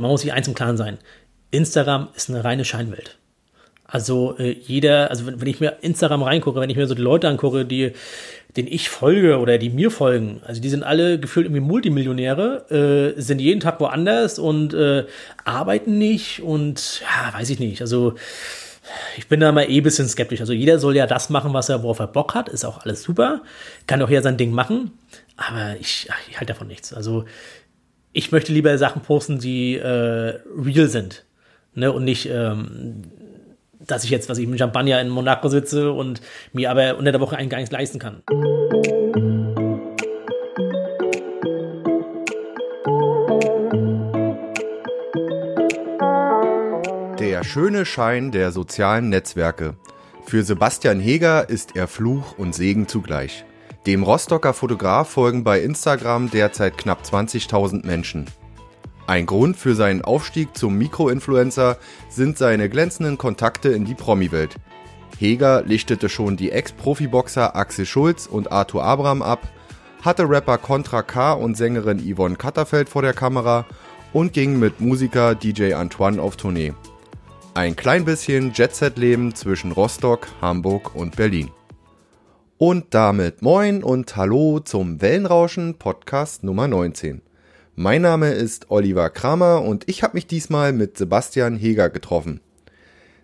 Man muss sich eins im Klaren sein. Instagram ist eine reine Scheinwelt. Also äh, jeder, also wenn, wenn, ich mir Instagram reingucke, wenn ich mir so die Leute angucke, die, denen ich folge oder die mir folgen, also die sind alle gefühlt irgendwie Multimillionäre, äh, sind jeden Tag woanders und äh, arbeiten nicht und ja, weiß ich nicht. Also ich bin da mal eh ein bisschen skeptisch. Also jeder soll ja das machen, was er, worauf er Bock hat, ist auch alles super. Kann auch jeder sein Ding machen, aber ich, ich halte davon nichts. Also ich möchte lieber Sachen posten, die äh, real sind. Ne, und nicht ähm, dass ich jetzt, was ich mit Champagner in Monaco sitze und mir aber unter der Woche eigentlich gar nichts leisten kann. Der schöne Schein der sozialen Netzwerke. Für Sebastian Heger ist er Fluch und Segen zugleich. Dem Rostocker Fotograf folgen bei Instagram derzeit knapp 20.000 Menschen. Ein Grund für seinen Aufstieg zum Mikroinfluencer sind seine glänzenden Kontakte in die Promi-Welt. Heger lichtete schon die Ex-Profiboxer Axel Schulz und Arthur Abraham ab, hatte Rapper Contra K und Sängerin Yvonne Katterfeld vor der Kamera und ging mit Musiker DJ Antoine auf Tournee. Ein klein bisschen Jet-Set-Leben zwischen Rostock, Hamburg und Berlin. Und damit moin und hallo zum Wellenrauschen Podcast Nummer 19. Mein Name ist Oliver Kramer und ich habe mich diesmal mit Sebastian Heger getroffen.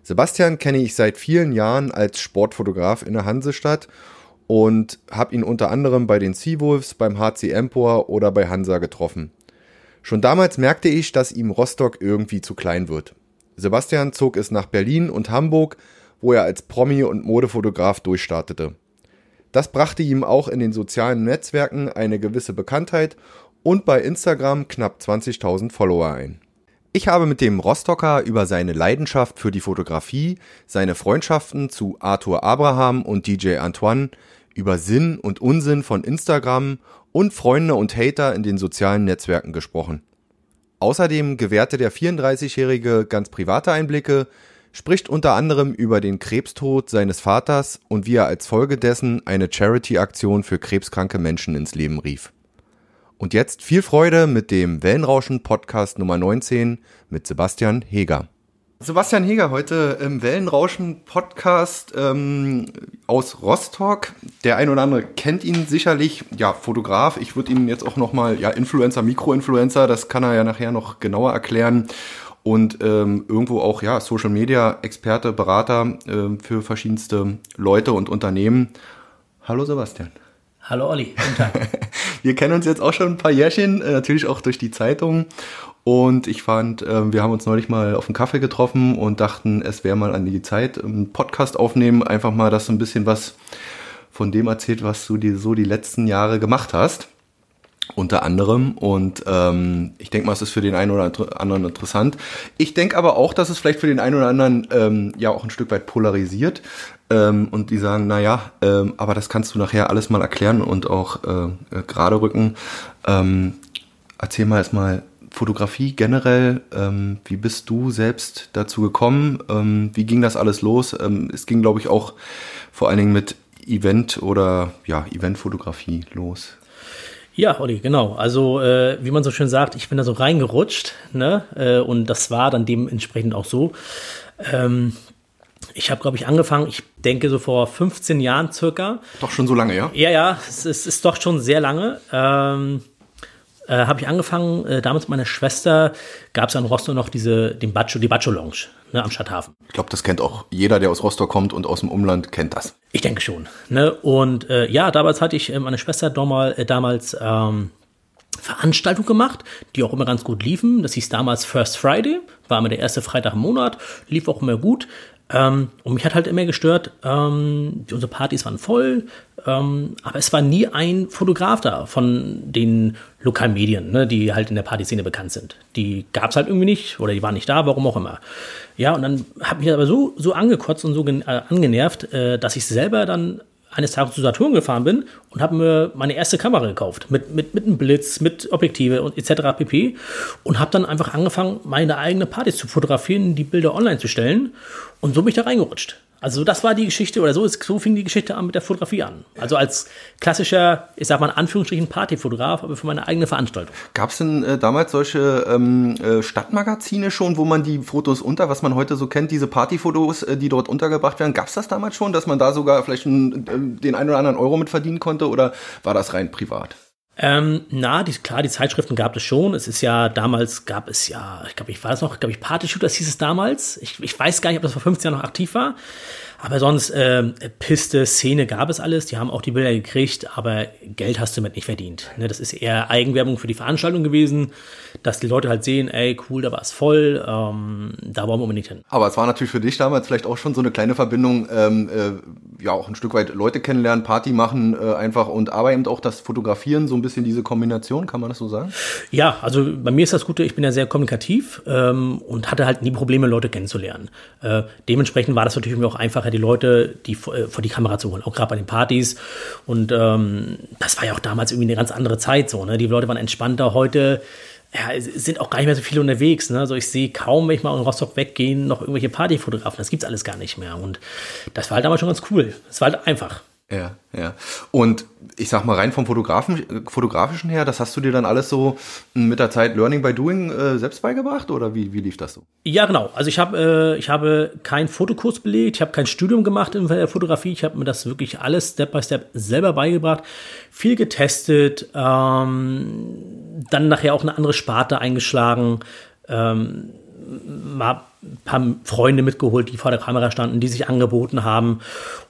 Sebastian kenne ich seit vielen Jahren als Sportfotograf in der Hansestadt und habe ihn unter anderem bei den Seawolves, beim HC Empor oder bei Hansa getroffen. Schon damals merkte ich, dass ihm Rostock irgendwie zu klein wird. Sebastian zog es nach Berlin und Hamburg, wo er als Promi und Modefotograf durchstartete. Das brachte ihm auch in den sozialen Netzwerken eine gewisse Bekanntheit und bei Instagram knapp 20.000 Follower ein. Ich habe mit dem Rostocker über seine Leidenschaft für die Fotografie, seine Freundschaften zu Arthur Abraham und DJ Antoine, über Sinn und Unsinn von Instagram und Freunde und Hater in den sozialen Netzwerken gesprochen. Außerdem gewährte der 34-Jährige ganz private Einblicke, spricht unter anderem über den Krebstod seines Vaters und wie er als Folge dessen eine Charity-Aktion für krebskranke Menschen ins Leben rief. Und jetzt viel Freude mit dem Wellenrauschen Podcast Nummer 19 mit Sebastian Heger. Sebastian Heger heute im Wellenrauschen Podcast ähm, aus Rostock. Der ein oder andere kennt ihn sicherlich. Ja, Fotograf. Ich würde ihn jetzt auch nochmal, ja, Influencer, Mikroinfluencer, das kann er ja nachher noch genauer erklären. Und ähm, irgendwo auch, ja, Social Media Experte, Berater äh, für verschiedenste Leute und Unternehmen. Hallo Sebastian. Hallo Olli, guten Tag. wir kennen uns jetzt auch schon ein paar Jährchen, äh, natürlich auch durch die Zeitung. Und ich fand, äh, wir haben uns neulich mal auf einen Kaffee getroffen und dachten, es wäre mal an die Zeit, einen Podcast aufnehmen, einfach mal, dass du ein bisschen was von dem erzählt, was du dir so die letzten Jahre gemacht hast unter anderem. Und ähm, ich denke mal, es ist für den einen oder anderen interessant. Ich denke aber auch, dass es vielleicht für den einen oder anderen ähm, ja auch ein Stück weit polarisiert. Ähm, und die sagen, na ja, ähm, aber das kannst du nachher alles mal erklären und auch äh, äh, gerade rücken. Ähm, erzähl mal erstmal Fotografie generell. Ähm, wie bist du selbst dazu gekommen? Ähm, wie ging das alles los? Ähm, es ging, glaube ich, auch vor allen Dingen mit Event oder ja, Eventfotografie los. Ja, Olli, genau. Also, äh, wie man so schön sagt, ich bin da so reingerutscht, ne? Äh, und das war dann dementsprechend auch so. Ähm, ich habe, glaube ich, angefangen, ich denke so vor 15 Jahren circa. Doch schon so lange, ja? Ja, ja, es ist, ist doch schon sehr lange. Ähm, äh, habe ich angefangen, äh, damals mit meiner Schwester gab es in Rostock noch diese, den Bacho, die Bacho Lounge ne, am Stadthafen. Ich glaube, das kennt auch jeder, der aus Rostock kommt und aus dem Umland, kennt das. Ich denke schon. Ne? Und äh, ja, damals hatte ich äh, meine Schwester damals, äh, damals ähm, Veranstaltung gemacht, die auch immer ganz gut liefen. Das hieß damals First Friday, war immer der erste Freitag im Monat, lief auch immer gut. Ähm, und mich hat halt immer gestört, ähm, unsere Partys waren voll, ähm, aber es war nie ein Fotograf da von den lokalen Medien, ne, die halt in der Partyszene bekannt sind. Die gab es halt irgendwie nicht oder die waren nicht da, warum auch immer. Ja, und dann hat mich aber so, so angekotzt und so äh, angenervt, äh, dass ich selber dann eines Tages zu Saturn gefahren bin und habe mir meine erste Kamera gekauft mit, mit, mit einem Blitz, mit Objektive und etc. pp. Und habe dann einfach angefangen, meine eigene Partys zu fotografieren, die Bilder online zu stellen. Und so bin ich da reingerutscht. Also das war die Geschichte, oder so, ist, so fing die Geschichte an mit der Fotografie an. Also als klassischer, ich sag mal in Anführungsstrichen Partyfotograf, aber für meine eigene Veranstaltung. Gab es denn äh, damals solche ähm, äh, Stadtmagazine schon, wo man die Fotos unter, was man heute so kennt, diese Partyfotos, äh, die dort untergebracht werden, gab es das damals schon, dass man da sogar vielleicht einen, äh, den einen oder anderen Euro mit verdienen konnte oder war das rein privat? Ähm, na, die, klar, die Zeitschriften gab es schon. Es ist ja, damals gab es ja, ich glaube, ich war das noch, glaube ich, Party Shooters hieß es damals. Ich, ich weiß gar nicht, ob das vor 15 Jahren noch aktiv war. Aber sonst, äh, Piste, Szene gab es alles. Die haben auch die Bilder gekriegt, aber Geld hast du damit nicht verdient. Ne, das ist eher Eigenwerbung für die Veranstaltung gewesen, dass die Leute halt sehen, ey, cool, da war es voll, ähm, da wollen wir unbedingt hin. Aber es war natürlich für dich damals vielleicht auch schon so eine kleine Verbindung, ähm, äh, ja, auch ein Stück weit Leute kennenlernen, Party machen äh, einfach und aber eben auch das Fotografieren, so ein bisschen diese Kombination, kann man das so sagen? Ja, also bei mir ist das Gute, ich bin ja sehr kommunikativ ähm, und hatte halt nie Probleme, Leute kennenzulernen. Äh, dementsprechend war das natürlich mir auch einfacher, die Leute die äh, vor die Kamera zu holen, auch gerade bei den Partys. Und ähm, das war ja auch damals irgendwie eine ganz andere Zeit so. Ne? Die Leute waren entspannter. Heute ja, sind auch gar nicht mehr so viele unterwegs. Ne? Also ich sehe kaum, wenn ich mal in Rostock weggehe, noch irgendwelche Partyfotografen. Das gibt es alles gar nicht mehr. Und das war halt damals schon ganz cool. Es war halt einfach. Ja, ja. Und ich sag mal rein vom Fotografen, fotografischen her, das hast du dir dann alles so mit der Zeit Learning by Doing äh, selbst beigebracht oder wie, wie lief das so? Ja, genau. Also ich habe äh, ich habe keinen Fotokurs belegt, ich habe kein Studium gemacht in der Fotografie, ich habe mir das wirklich alles Step by Step selber beigebracht, viel getestet, ähm, dann nachher auch eine andere Sparte eingeschlagen. Ähm, mal ein paar Freunde mitgeholt, die vor der Kamera standen, die sich angeboten haben.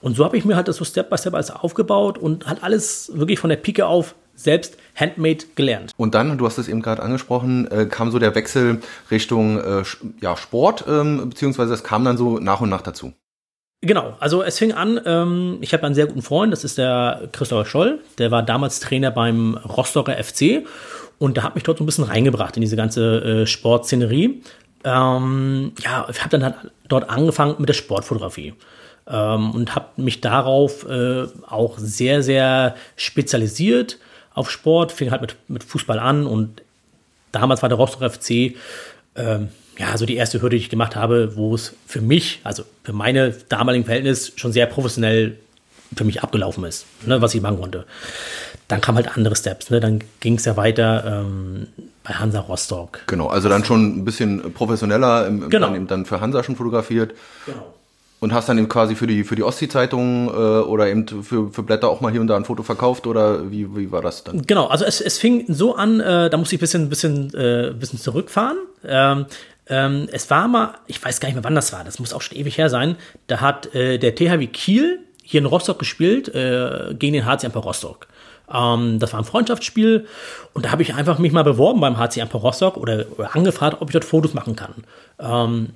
Und so habe ich mir halt das so Step by Step alles aufgebaut und halt alles wirklich von der Pike auf selbst handmade gelernt. Und dann, du hast es eben gerade angesprochen, äh, kam so der Wechsel Richtung äh, ja, Sport, ähm, beziehungsweise es kam dann so nach und nach dazu. Genau, also es fing an, ähm, ich habe einen sehr guten Freund, das ist der Christopher Scholl, der war damals Trainer beim Rostocker FC und der hat mich dort so ein bisschen reingebracht in diese ganze äh, Sportszenerie ähm, ja, ich habe dann halt dort angefangen mit der Sportfotografie ähm, und habe mich darauf äh, auch sehr, sehr spezialisiert auf Sport. Fing halt mit, mit Fußball an und damals war der Rostock FC ähm, ja so die erste Hürde, die ich gemacht habe, wo es für mich, also für meine damaligen Verhältnisse schon sehr professionell für mich abgelaufen ist, ne, was ich machen konnte. Dann kamen halt andere Steps. Ne? Dann ging es ja weiter ähm, bei Hansa Rostock. Genau, also dann schon ein bisschen professioneller, im, genau. dann dann für Hansa schon fotografiert. Genau. Und hast dann eben quasi für die, für die Ostsee-Zeitung äh, oder eben für, für Blätter auch mal hier und da ein Foto verkauft oder wie, wie war das dann? Genau, also es, es fing so an, äh, da musste ich ein bisschen, bisschen, äh, bisschen zurückfahren. Ähm, ähm, es war mal, ich weiß gar nicht mehr, wann das war, das muss auch schon ewig her sein, da hat äh, der THW Kiel hier in Rostock gespielt äh, gegen den HC Amper Rostock. Ähm, das war ein Freundschaftsspiel und da habe ich einfach mich mal beworben beim HC Amper Rostock oder, oder, angefragt, ob ich dort Fotos machen kann. Ähm,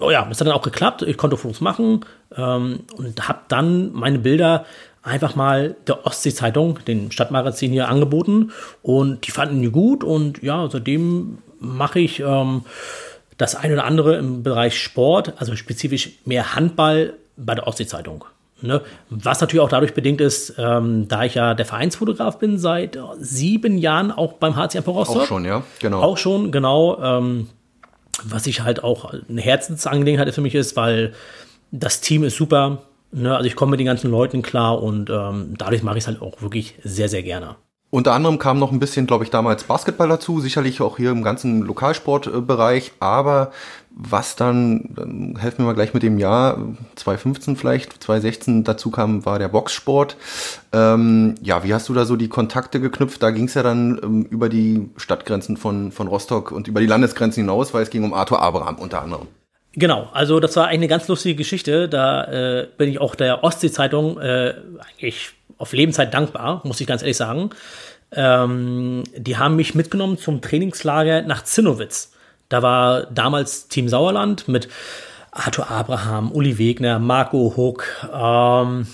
oh ja, das hat dann auch geklappt. Ich konnte Fotos machen ähm, und habe dann meine Bilder einfach mal der Ostsee-Zeitung, den Stadtmagazin hier angeboten und die fanden die gut und ja, seitdem mache ich ähm, das eine oder andere im Bereich Sport, also spezifisch mehr Handball bei der Ostsee-Zeitung. Ne? Was natürlich auch dadurch bedingt ist, ähm, da ich ja der Vereinsfotograf bin, seit sieben Jahren auch beim HCM Rostock. Auch schon, ja, genau. Auch schon, genau. Ähm, was ich halt auch eine Herzensangelegenheit für mich ist, weil das Team ist super. Ne? Also ich komme mit den ganzen Leuten klar und ähm, dadurch mache ich es halt auch wirklich sehr, sehr gerne. Unter anderem kam noch ein bisschen, glaube ich, damals Basketball dazu, sicherlich auch hier im ganzen Lokalsportbereich, aber was dann, helfen wir mal gleich mit dem Jahr, 2015 vielleicht, 2016 dazu kam, war der Boxsport. Ähm, ja, wie hast du da so die Kontakte geknüpft? Da ging es ja dann ähm, über die Stadtgrenzen von, von Rostock und über die Landesgrenzen hinaus, weil es ging um Arthur Abraham unter anderem. Genau, also das war eigentlich eine ganz lustige Geschichte. Da äh, bin ich auch der Ostsee-Zeitung äh, eigentlich auf Lebenszeit dankbar, muss ich ganz ehrlich sagen. Ähm, die haben mich mitgenommen zum Trainingslager nach Zinnowitz. Da war damals Team Sauerland mit Arthur Abraham, Uli Wegner, Marco Huck ähm,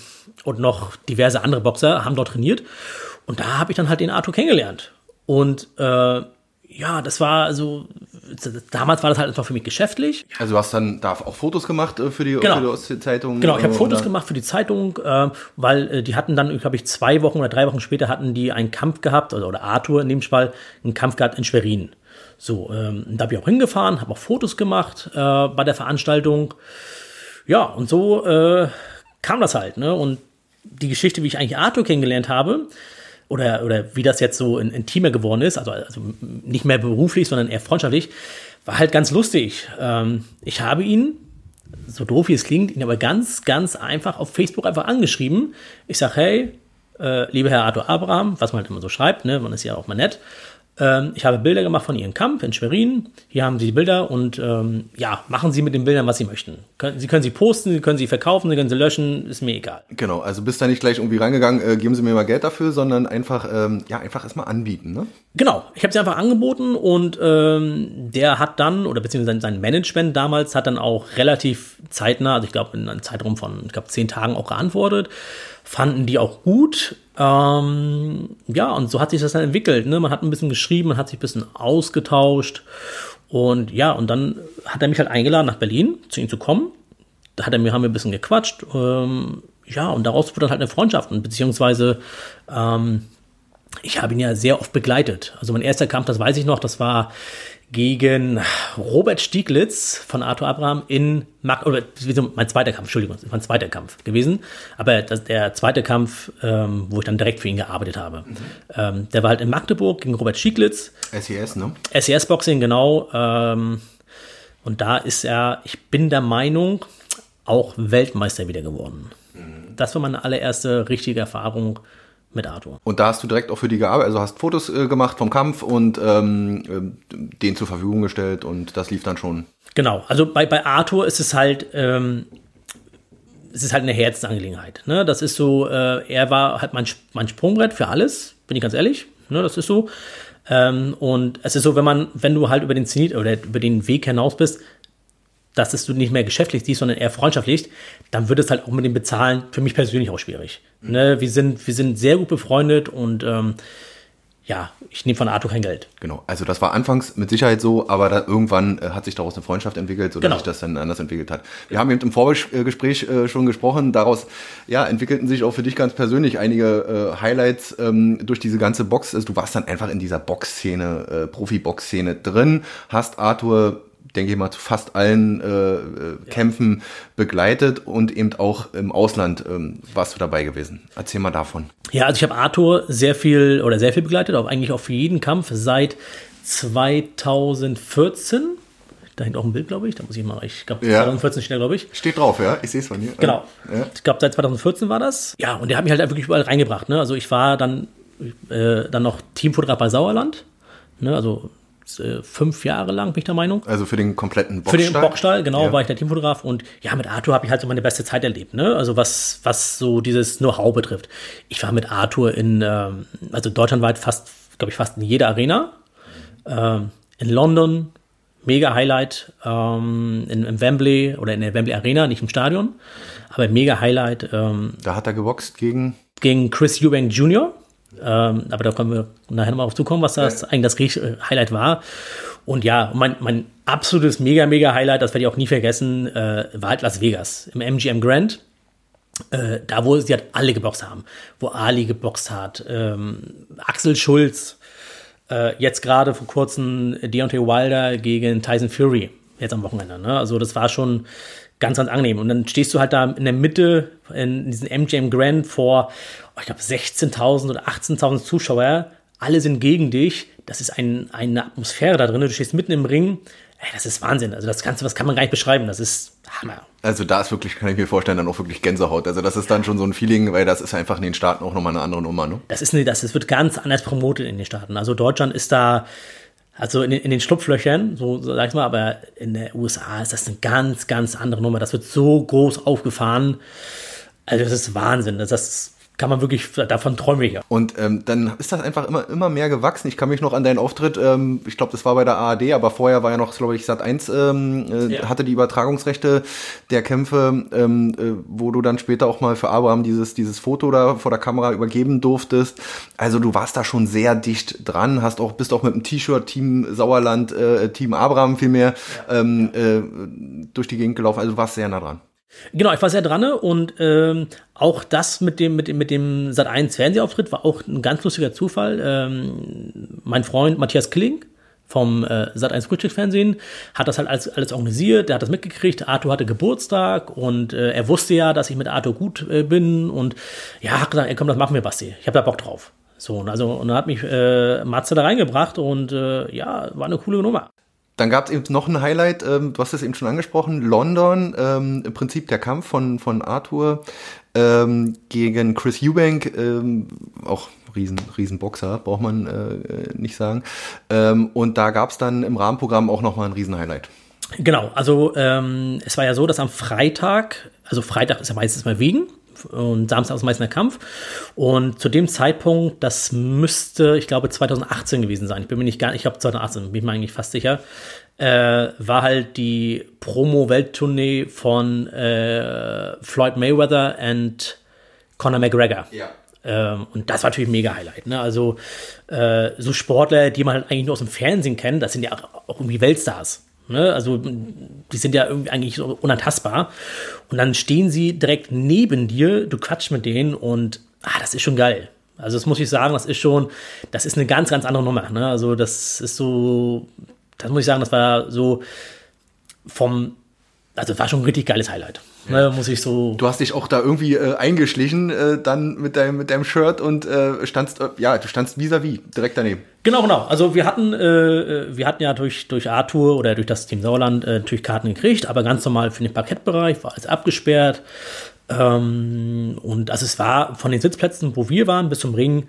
und noch diverse andere Boxer haben dort trainiert. Und da habe ich dann halt den Arthur kennengelernt. Und äh, ja, das war so, damals war das halt einfach für mich geschäftlich. Also du hast dann da auch Fotos gemacht äh, für die, genau. für die Ostsee-Zeitung? Genau, ich habe Fotos gemacht für die Zeitung, äh, weil äh, die hatten dann, glaube ich, zwei Wochen oder drei Wochen später hatten die einen Kampf gehabt, oder, oder Arthur in dem Fall, einen Kampf gehabt in Schwerin. So, ähm, da bin ich auch hingefahren, habe auch Fotos gemacht äh, bei der Veranstaltung. Ja, und so kam das halt, ne? Und die Geschichte, wie ich eigentlich Arthur kennengelernt habe, oder, oder wie das jetzt so in, intimer geworden ist, also, also nicht mehr beruflich, sondern eher freundschaftlich, war halt ganz lustig. Ähm, ich habe ihn, so doof wie es klingt, ihn aber ganz, ganz einfach auf Facebook einfach angeschrieben. Ich sage, hey, äh, lieber Herr Arthur Abraham, was man halt immer so schreibt, ne, man ist ja auch mal nett. Ähm, ich habe Bilder gemacht von Ihrem Kampf in Schwerin. Hier haben Sie die Bilder und ähm, ja, machen Sie mit den Bildern, was Sie möchten. Sie können sie posten, Sie können sie verkaufen, Sie können sie löschen, ist mir egal. Genau, also bist da nicht gleich irgendwie reingegangen, äh, geben Sie mir mal Geld dafür, sondern einfach, ähm, ja, einfach erstmal anbieten, ne? Genau, ich habe sie einfach angeboten und ähm, der hat dann, oder beziehungsweise sein Management damals hat dann auch relativ zeitnah, also ich glaube in einem Zeitraum von, ich glaube, zehn Tagen auch geantwortet fanden die auch gut. Ähm, ja, und so hat sich das dann entwickelt. Ne? Man hat ein bisschen geschrieben, man hat sich ein bisschen ausgetauscht. Und ja, und dann hat er mich halt eingeladen, nach Berlin zu ihm zu kommen. Da hat er mir, haben wir ein bisschen gequatscht. Ähm, ja, und daraus wurde dann halt eine Freundschaft. Und beziehungsweise, ähm, ich habe ihn ja sehr oft begleitet. Also mein erster Kampf, das weiß ich noch, das war gegen Robert Stieglitz von Arthur Abraham in Mag oder mein zweiter Kampf, Entschuldigung, mein zweiter Kampf gewesen. Aber das, der zweite Kampf, ähm, wo ich dann direkt für ihn gearbeitet habe. Mhm. Ähm, der war halt in Magdeburg gegen Robert Stieglitz. SES, ne? SES Boxing, genau. Ähm, und da ist er, ich bin der Meinung, auch Weltmeister wieder geworden. Mhm. Das war meine allererste richtige Erfahrung mit Arthur. Und da hast du direkt auch für die gearbeitet, also hast Fotos äh, gemacht vom Kampf und ähm, äh, den zur Verfügung gestellt und das lief dann schon. Genau, also bei, bei Arthur ist es halt, ähm, es ist halt eine Herzensangelegenheit. Ne? Das ist so, äh, er war halt mein, mein Sprungbrett für alles, bin ich ganz ehrlich. Ne? Das ist so. Ähm, und es ist so, wenn man, wenn du halt über den Zenit oder über den Weg hinaus bist, dass es du nicht mehr geschäftlich siehst, sondern eher freundschaftlich, dann wird es halt auch mit dem Bezahlen für mich persönlich auch schwierig. Mhm. Ne, wir, sind, wir sind sehr gut befreundet und ähm, ja, ich nehme von Arthur kein Geld. Genau, also das war anfangs mit Sicherheit so, aber da, irgendwann äh, hat sich daraus eine Freundschaft entwickelt, sodass genau. sich das dann anders entwickelt hat. Wir haben eben im Vorgespräch äh, schon gesprochen, daraus ja, entwickelten sich auch für dich ganz persönlich einige äh, Highlights ähm, durch diese ganze Box. Also du warst dann einfach in dieser Boxszene, äh, Profi-Box-Szene drin, hast Arthur denke ich mal, zu fast allen äh, äh, Kämpfen begleitet und eben auch im Ausland ähm, warst du dabei gewesen. Erzähl mal davon. Ja, also ich habe Arthur sehr viel oder sehr viel begleitet, auch eigentlich auch für jeden Kampf seit 2014. Da hängt auch ein Bild, glaube ich. Da muss ich mal, ich glaube, ja. 2014 steht da, glaube ich. Steht drauf, ja. Ich sehe es von hier. Genau. Ja. Ich glaube, seit 2014 war das. Ja, und der hat mich halt wirklich überall reingebracht. Ne? Also ich war dann, äh, dann noch Teamfotograf bei Sauerland. Ne? Also fünf Jahre lang, bin ich der Meinung. Also für den kompletten Boxstall? Für den Boxstall, genau, ja. war ich der Teamfotograf. Und ja, mit Arthur habe ich halt so meine beste Zeit erlebt, ne? Also was, was so dieses Know-how betrifft. Ich war mit Arthur in, ähm, also deutschlandweit fast, glaube ich, fast in jeder Arena. Ähm, in London, mega Highlight, ähm, in, im Wembley oder in der Wembley Arena, nicht im Stadion, aber mega Highlight. Ähm, da hat er geboxt gegen? Gegen Chris Eubank Jr., ähm, aber da können wir nachher nochmal auf zukommen, was das ja. eigentlich das äh, Highlight war. Und ja, mein, mein absolutes mega, mega Highlight, das werde ich auch nie vergessen, äh, war halt Las Vegas im MGM Grand. Äh, da, wo sie halt alle geboxt haben, wo Ali geboxt hat, ähm, Axel Schulz, äh, jetzt gerade vor kurzem Deontay Wilder gegen Tyson Fury, jetzt am Wochenende. Ne? Also das war schon ganz, ganz angenehm. Und dann stehst du halt da in der Mitte in diesem MGM Grand vor ich glaube, 16.000 oder 18.000 Zuschauer, alle sind gegen dich. Das ist ein, eine Atmosphäre da drin. Du stehst mitten im Ring. Ey, das ist Wahnsinn. Also das Ganze, was kann man gar nicht beschreiben. Das ist Hammer. Also da ist wirklich, kann ich mir vorstellen, dann auch wirklich Gänsehaut. Also das ist dann schon so ein Feeling, weil das ist einfach in den Staaten auch nochmal eine andere Nummer. Ne? Das ist eine, das, das wird ganz anders promotet in den Staaten. Also Deutschland ist da, also in, in den Schlupflöchern, so, sag ich mal, aber in den USA ist das eine ganz, ganz andere Nummer. Das wird so groß aufgefahren. Also das ist Wahnsinn. Das ist kann man wirklich, davon träume ich ja. Und ähm, dann ist das einfach immer, immer mehr gewachsen. Ich kann mich noch an deinen Auftritt, ähm, ich glaube, das war bei der ARD, aber vorher war ja noch, glaube ich, Sat 1 ähm, äh, ja. hatte die Übertragungsrechte der Kämpfe, ähm, äh, wo du dann später auch mal für Abraham dieses, dieses Foto da vor der Kamera übergeben durftest. Also du warst da schon sehr dicht dran, hast auch, bist auch mit dem T-Shirt Team Sauerland, äh, Team Abraham vielmehr ja. ähm, äh, durch die Gegend gelaufen. Also du warst sehr nah dran. Genau, ich war sehr dran und ähm, auch das mit dem, mit dem, mit dem Sat 1 Fernsehauftritt war auch ein ganz lustiger Zufall. Ähm, mein Freund Matthias Killing, vom äh, Sat1 Frühstücksfernsehen, hat das halt alles, alles organisiert, der hat das mitgekriegt, Arthur hatte Geburtstag und äh, er wusste ja, dass ich mit Arthur gut äh, bin und ja, hat gesagt, komm, das machen wir, Basti, ich habe da Bock drauf. So, und also, und dann hat mich äh, Matze da reingebracht und äh, ja, war eine coole Nummer. Dann gab es eben noch ein Highlight, ähm, du hast es eben schon angesprochen, London, ähm, im Prinzip der Kampf von, von Arthur ähm, gegen Chris Eubank, ähm, auch riesen, riesen Boxer, braucht man äh, nicht sagen. Ähm, und da gab es dann im Rahmenprogramm auch nochmal ein Riesen-Highlight. Genau, also ähm, es war ja so, dass am Freitag, also Freitag ist ja meistens mal wegen, und Samstag ist meistens der Kampf. Und zu dem Zeitpunkt, das müsste, ich glaube, 2018 gewesen sein. Ich bin mir nicht gar nicht, ich glaube 2018, bin ich mir eigentlich fast sicher. Äh, war halt die Promo-Welttournee von äh, Floyd Mayweather und Conor McGregor. Ja. Ähm, und das war natürlich ein mega Highlight. Ne? Also äh, so Sportler, die man halt eigentlich nur aus dem Fernsehen kennt, das sind ja auch, auch irgendwie Weltstars. Ne? Also die sind ja irgendwie eigentlich so unantastbar. Und dann stehen sie direkt neben dir, du quatschst mit denen und ah, das ist schon geil. Also das muss ich sagen, das ist schon, das ist eine ganz, ganz andere Nummer. Ne? Also das ist so, das muss ich sagen, das war so vom, also das war schon ein richtig geiles Highlight. Ne, muss ich so. Du hast dich auch da irgendwie äh, eingeschlichen, äh, dann mit deinem, mit deinem Shirt und äh, standst, äh, ja, du standst vis-à-vis, -vis, direkt daneben. Genau, genau. Also wir hatten, äh, äh, wir hatten ja durch, durch Arthur oder durch das Team Sauerland natürlich Karten gekriegt, aber ganz normal für den Parkettbereich war alles abgesperrt. Ähm, und also es war von den Sitzplätzen, wo wir waren, bis zum Ring,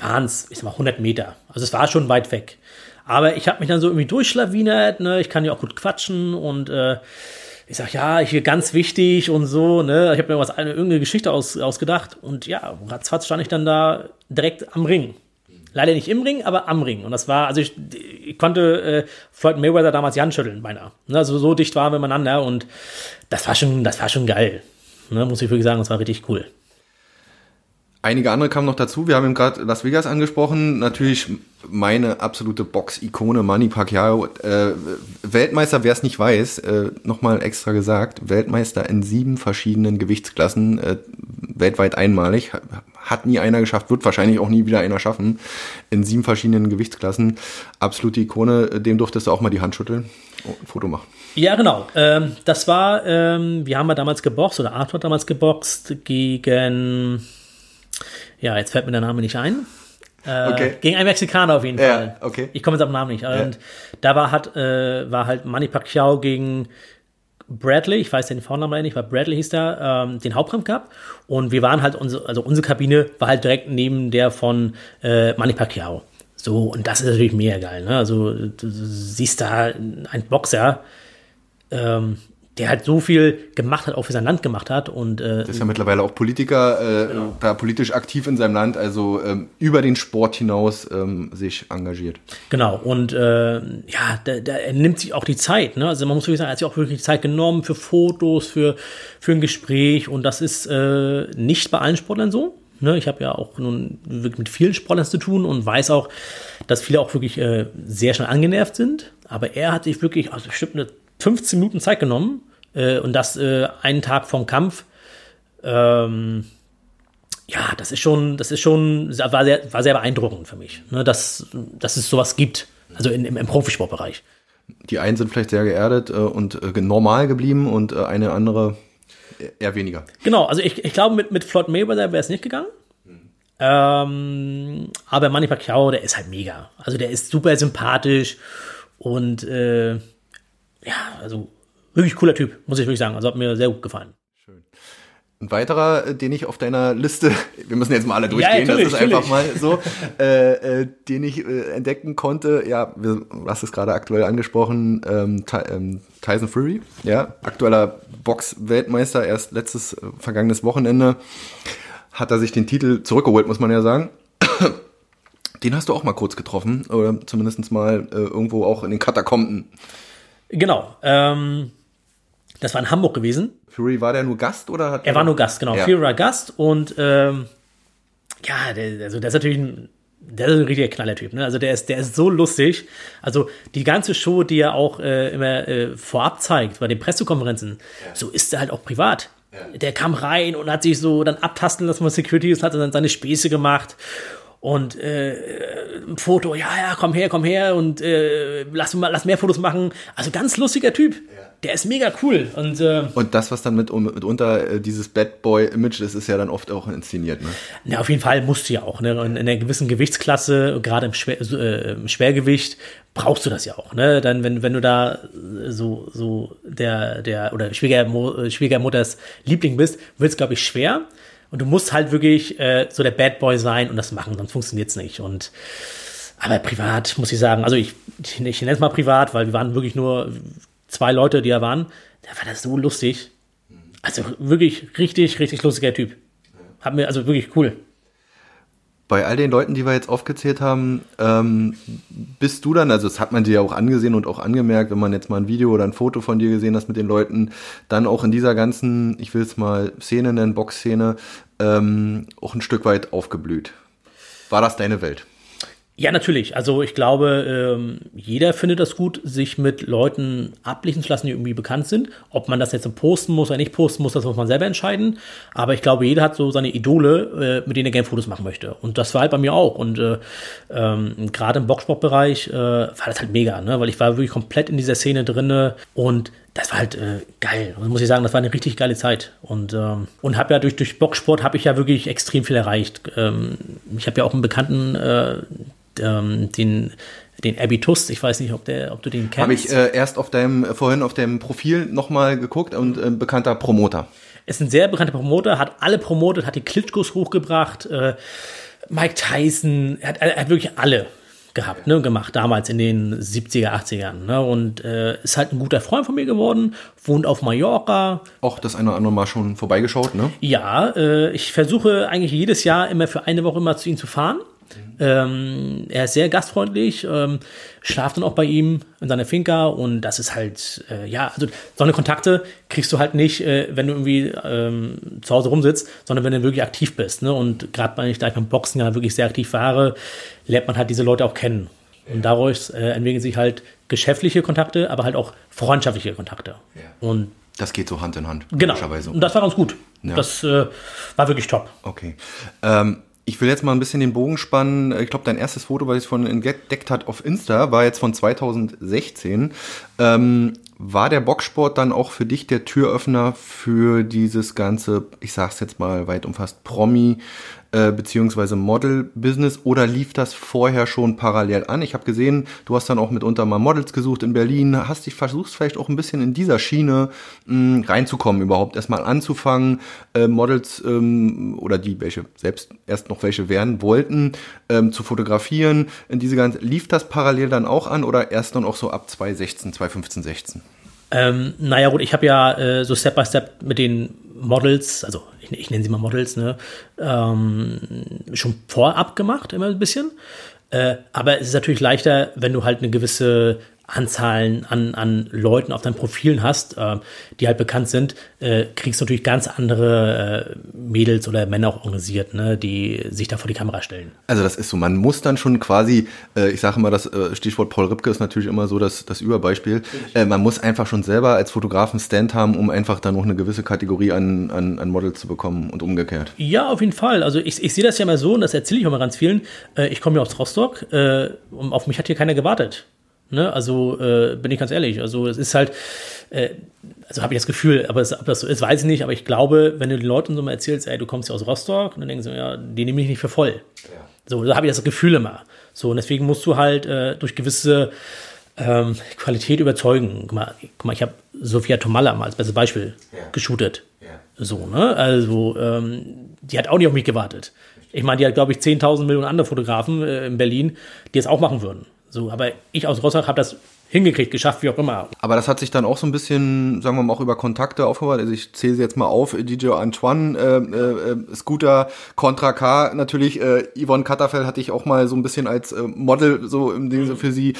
waren es, ich sag mal, 100 Meter. Also es war schon weit weg. Aber ich habe mich dann so irgendwie durchschlawinert, ne? Ich kann ja auch gut quatschen und ich sag, ja, hier ganz wichtig und so, ne? Ich habe mir was eine irgendeine Geschichte aus, ausgedacht und ja, ratzfatz stand ich dann da direkt am Ring. Leider nicht im Ring, aber am Ring. Und das war, also ich, ich konnte äh, Floyd Mayweather damals die Hand schütteln, beinahe. Ne? Also so dicht waren wir miteinander und das war schon, das war schon geil. Ne? Muss ich wirklich sagen, das war richtig cool. Einige andere kamen noch dazu. Wir haben eben gerade Las Vegas angesprochen. Natürlich meine absolute Box-Ikone Manny Pacquiao. Äh, Weltmeister, wer es nicht weiß, äh, nochmal extra gesagt, Weltmeister in sieben verschiedenen Gewichtsklassen, äh, weltweit einmalig. Hat nie einer geschafft, wird wahrscheinlich auch nie wieder einer schaffen. In sieben verschiedenen Gewichtsklassen. Absolute Ikone. Dem durftest du auch mal die Hand schütteln. Oh, ein Foto machen. Ja, genau. Ähm, das war, ähm, wir haben ja damals geboxt, oder Arthur hat damals geboxt gegen ja, jetzt fällt mir der Name nicht ein. Äh, okay. Gegen einen Mexikaner auf jeden ja, Fall. Okay. Ich komme jetzt auf den Namen nicht. Ja. Und da war, hat, äh, war halt Manny Pacquiao gegen Bradley, ich weiß den Vornamen nicht, weil Bradley hieß da, ähm, den Hauptkampf gehabt. Und wir waren halt, unsere, also unsere Kabine war halt direkt neben der von äh, Manny Pacquiao. So, und das ist natürlich mega geil. Ne? Also, du siehst da einen Boxer, ähm, der halt so viel gemacht hat, auch für sein Land gemacht hat. Und, äh, das ist ja mittlerweile auch Politiker, äh, genau. da politisch aktiv in seinem Land, also ähm, über den Sport hinaus ähm, sich engagiert. Genau, und äh, ja, der, der, er nimmt sich auch die Zeit. Ne? Also man muss wirklich sagen, er hat sich auch wirklich Zeit genommen für Fotos, für, für ein Gespräch. Und das ist äh, nicht bei allen Sportlern so. Ne? Ich habe ja auch nun mit vielen Sportlern zu tun und weiß auch, dass viele auch wirklich äh, sehr schnell angenervt sind. Aber er hat sich wirklich, also bestimmt eine 15 Minuten Zeit genommen äh, und das äh, einen Tag vom Kampf. Ähm, ja, das ist schon, das ist schon, war sehr, war sehr beeindruckend für mich, ne, dass, dass es sowas gibt, also in, im, im Profisportbereich. Die einen sind vielleicht sehr geerdet äh, und äh, normal geblieben und äh, eine andere eher weniger. Genau, also ich, ich glaube, mit, mit Floyd Mayweather wäre es nicht gegangen. Ähm, aber Manny Pacquiao, der ist halt mega. Also der ist super sympathisch und äh, ja, also wirklich cooler Typ, muss ich wirklich sagen. Also hat mir sehr gut gefallen. Schön. Ein weiterer, äh, den ich auf deiner Liste, wir müssen jetzt mal alle durchgehen, ja, das ist einfach mal so, äh, äh, den ich äh, entdecken konnte. Ja, du hast es gerade aktuell angesprochen, ähm, ähm, Tyson Fury, ja, aktueller Box-Weltmeister, erst letztes, äh, vergangenes Wochenende hat er sich den Titel zurückgeholt, muss man ja sagen. Den hast du auch mal kurz getroffen, oder zumindest mal äh, irgendwo auch in den Katakomben. Genau. Ähm, das war in Hamburg gewesen. Fury war der nur Gast oder hat er? war nur Gast, genau. Ja. Fury war Gast und ähm, ja, der, also der ist natürlich ein, der ist ein richtiger Knallertyp. Ne? Also der ist, der ist so lustig. Also die ganze Show, die er auch äh, immer äh, vorab zeigt bei den Pressekonferenzen, ja. so ist er halt auch privat. Ja. Der kam rein und hat sich so dann abtasten lassen von Securities, hat dann seine Späße gemacht und äh, ein Foto, ja, ja, komm her, komm her und äh, lass, mal, lass mehr Fotos machen. Also ganz lustiger Typ. Ja. Der ist mega cool. Und, äh, und das, was dann mit, mitunter äh, dieses Bad Boy-Image ist, ist ja dann oft auch inszeniert, ne? Ja, auf jeden Fall musst du ja auch. Ne? In, in einer gewissen Gewichtsklasse, gerade im, Schwer, äh, im Schwergewicht, brauchst du das ja auch. Ne? Dann, wenn, wenn du da so, so der, der oder Schwiegermo Schwiegermutters Liebling bist, wird es, glaube ich, schwer. Und du musst halt wirklich äh, so der Bad Boy sein und das machen, sonst funktioniert es nicht. Und aber privat muss ich sagen, also ich, ich, ich nenne es mal privat, weil wir waren wirklich nur zwei Leute, die da waren. Da war das so lustig. Also wirklich richtig, richtig lustiger Typ. Hat mir also wirklich cool bei all den Leuten, die wir jetzt aufgezählt haben, ähm, bist du dann, also das hat man dir ja auch angesehen und auch angemerkt, wenn man jetzt mal ein Video oder ein Foto von dir gesehen hat mit den Leuten, dann auch in dieser ganzen, ich will es mal Szene nennen, Boxszene, ähm, auch ein Stück weit aufgeblüht. War das deine Welt? Ja, natürlich. Also ich glaube, ähm, jeder findet das gut, sich mit Leuten ablichten zu lassen, die irgendwie bekannt sind. Ob man das jetzt posten muss oder nicht posten muss, das muss man selber entscheiden. Aber ich glaube, jeder hat so seine Idole, äh, mit denen er gerne Fotos machen möchte. Und das war halt bei mir auch. Und äh, ähm, gerade im Boxsportbereich äh, war das halt mega, ne? weil ich war wirklich komplett in dieser Szene drinne und das war halt äh, geil. Und muss ich sagen, das war eine richtig geile Zeit. Und, ähm, und habe ja durch, durch Boxsport habe ich ja wirklich extrem viel erreicht. Ähm, ich habe ja auch einen Bekannten, äh, ähm, den den Abitus, ich weiß nicht, ob, der, ob du den kennst. Habe ich äh, erst auf deinem, vorhin auf dem Profil nochmal geguckt und äh, bekannter Promoter. Ist ein sehr bekannter Promoter, hat alle promotet, hat die Klitschkos hochgebracht, äh, Mike Tyson, er hat, er hat wirklich alle gehabt, ne, gemacht, damals in den 70er, 80ern. Ne, und äh, ist halt ein guter Freund von mir geworden, wohnt auf Mallorca. Auch das eine oder andere Mal schon vorbeigeschaut, ne? Ja, äh, ich versuche eigentlich jedes Jahr immer für eine Woche immer zu ihm zu fahren. Ähm, er ist sehr gastfreundlich, ähm, schlaft dann auch bei ihm in seiner Finca und das ist halt, äh, ja, also so eine Kontakte kriegst du halt nicht, äh, wenn du irgendwie ähm, zu Hause rumsitzt, sondern wenn du wirklich aktiv bist. Ne? Und gerade wenn ich da beim Boxen ja wirklich sehr aktiv fahre, lernt man halt diese Leute auch kennen. Und daraus äh, entwickeln sich halt geschäftliche Kontakte, aber halt auch freundschaftliche Kontakte. Ja. Und das geht so Hand in Hand. Genau. Und das war ganz gut. Ja. Das äh, war wirklich top. Okay. Ähm, ich will jetzt mal ein bisschen den Bogen spannen. Ich glaube, dein erstes Foto, was ich von entdeckt hat auf Insta, war jetzt von 2016. Ähm, war der Boxsport dann auch für dich der Türöffner für dieses ganze, ich sag's jetzt mal weit umfasst, Promi, äh, beziehungsweise Model-Business oder lief das vorher schon parallel an? Ich habe gesehen, du hast dann auch mitunter mal Models gesucht in Berlin, hast dich versucht vielleicht auch ein bisschen in dieser Schiene mh, reinzukommen, überhaupt erstmal anzufangen, äh, Models ähm, oder die, welche selbst erst noch welche werden wollten, ähm, zu fotografieren. In diese ganze, lief das parallel dann auch an oder erst dann auch so ab 2016, 2015, 16? Ähm, naja gut, ich habe ja äh, so Step by Step mit den Models, also ich, ich nenne sie mal Models, ne, ähm, schon vorab gemacht, immer ein bisschen. Äh, aber es ist natürlich leichter, wenn du halt eine gewisse Anzahlen an, an Leuten auf deinen Profilen hast, äh, die halt bekannt sind, äh, kriegst du natürlich ganz andere äh, Mädels oder Männer auch organisiert, ne, die sich da vor die Kamera stellen. Also das ist so, man muss dann schon quasi, äh, ich sage immer, das äh, Stichwort Paul Ripke ist natürlich immer so das, das Überbeispiel, äh, man muss einfach schon selber als Fotografen Stand haben, um einfach dann noch eine gewisse Kategorie an, an, an Models zu bekommen und umgekehrt. Ja, auf jeden Fall. Also ich, ich sehe das ja mal so und das erzähle ich auch mal ganz vielen. Ich komme ja aus Rostock und auf mich hat hier keiner gewartet. Ne? Also äh, bin ich ganz ehrlich. Also es ist halt, äh, also habe ich das Gefühl, aber es, ob das so ist, weiß ich nicht. Aber ich glaube, wenn du den Leuten so mal erzählst, ey, du kommst ja aus Rostock, dann denken sie, ja, die nehme ich nicht für voll. Ja. So, da habe ich das Gefühl immer. So, und deswegen musst du halt äh, durch gewisse ähm, Qualität überzeugen. Guck mal, guck mal ich habe Sophia Tomalla mal als bestes Beispiel ja. geshootet. Ja. So, ne? Also, ähm, die hat auch nicht auf mich gewartet. Ich meine, die hat, glaube ich, 10.000 Millionen andere Fotografen äh, in Berlin, die es auch machen würden. So, aber ich aus Rostock habe das hingekriegt, geschafft, wie auch immer. Aber das hat sich dann auch so ein bisschen, sagen wir mal, auch über Kontakte aufgebaut. Also ich zähle sie jetzt mal auf, DJ Antoine, äh, äh, Scooter, Contra K natürlich, äh, Yvonne Katterfeld hatte ich auch mal so ein bisschen als äh, Model so im Sinne für sie,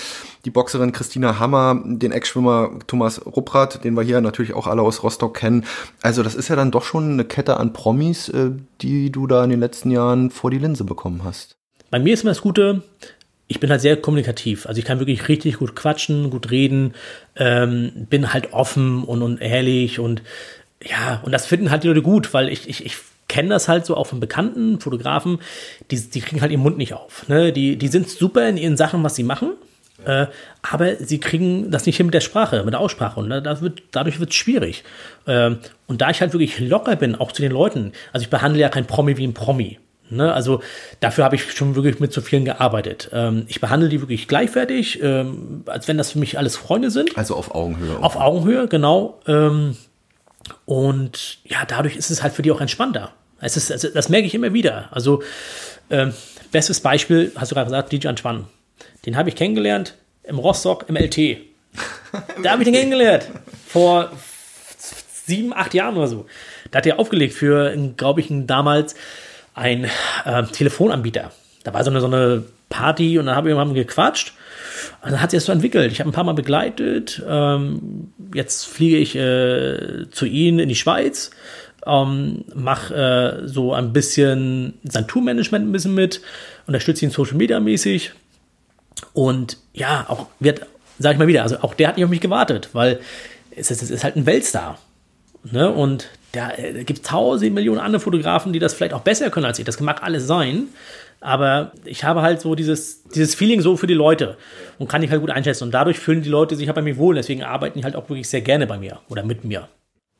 die Boxerin Christina Hammer, den Ex-Schwimmer Thomas Rupprath, den wir hier natürlich auch alle aus Rostock kennen. Also das ist ja dann doch schon eine Kette an Promis, äh, die du da in den letzten Jahren vor die Linse bekommen hast. Bei mir ist immer das Gute, ich bin halt sehr kommunikativ. Also ich kann wirklich richtig gut quatschen, gut reden, ähm, bin halt offen und, und ehrlich und ja, und das finden halt die Leute gut, weil ich, ich, ich kenne das halt so auch von bekannten Fotografen, die, die kriegen halt ihren Mund nicht auf. Ne? Die, die sind super in ihren Sachen, was sie machen. Äh, aber sie kriegen das nicht hin mit der Sprache, mit der Aussprache. Und da wird, dadurch wird es schwierig. Ähm, und da ich halt wirklich locker bin, auch zu den Leuten, also ich behandle ja kein Promi wie ein Promi. Ne? Also dafür habe ich schon wirklich mit so vielen gearbeitet. Ähm, ich behandle die wirklich gleichwertig, ähm, als wenn das für mich alles Freunde sind. Also auf Augenhöhe. Auf Augenhöhe, genau. Ähm, und ja, dadurch ist es halt für die auch entspannter. Es ist, also das merke ich immer wieder. Also, ähm, bestes Beispiel, hast du gerade gesagt, DJ Anschwann. Den habe ich kennengelernt im Rostock im LT. da habe ich den kennengelernt. Vor sieben, acht Jahren oder so. Da hat er aufgelegt für, glaube ich, damals ein äh, Telefonanbieter. Da war so eine, so eine Party und dann habe ich mit ihm gequatscht. Und dann hat sich das so entwickelt. Ich habe ein paar Mal begleitet. Ähm, jetzt fliege ich äh, zu ihm in die Schweiz, ähm, mache äh, so ein bisschen sein Tourmanagement ein bisschen mit, unterstütze ihn Social Media mäßig. Und ja, auch wird, sage ich mal wieder, also auch der hat nicht auf mich gewartet, weil es ist, es ist halt ein Weltstar. Ne? Und da, äh, gibt es tausend Millionen andere Fotografen, die das vielleicht auch besser können als ich. Das mag alles sein. Aber ich habe halt so dieses, dieses Feeling so für die Leute und kann ich halt gut einschätzen. Und dadurch fühlen die Leute sich halt bei mir wohl. Deswegen arbeiten die halt auch wirklich sehr gerne bei mir oder mit mir.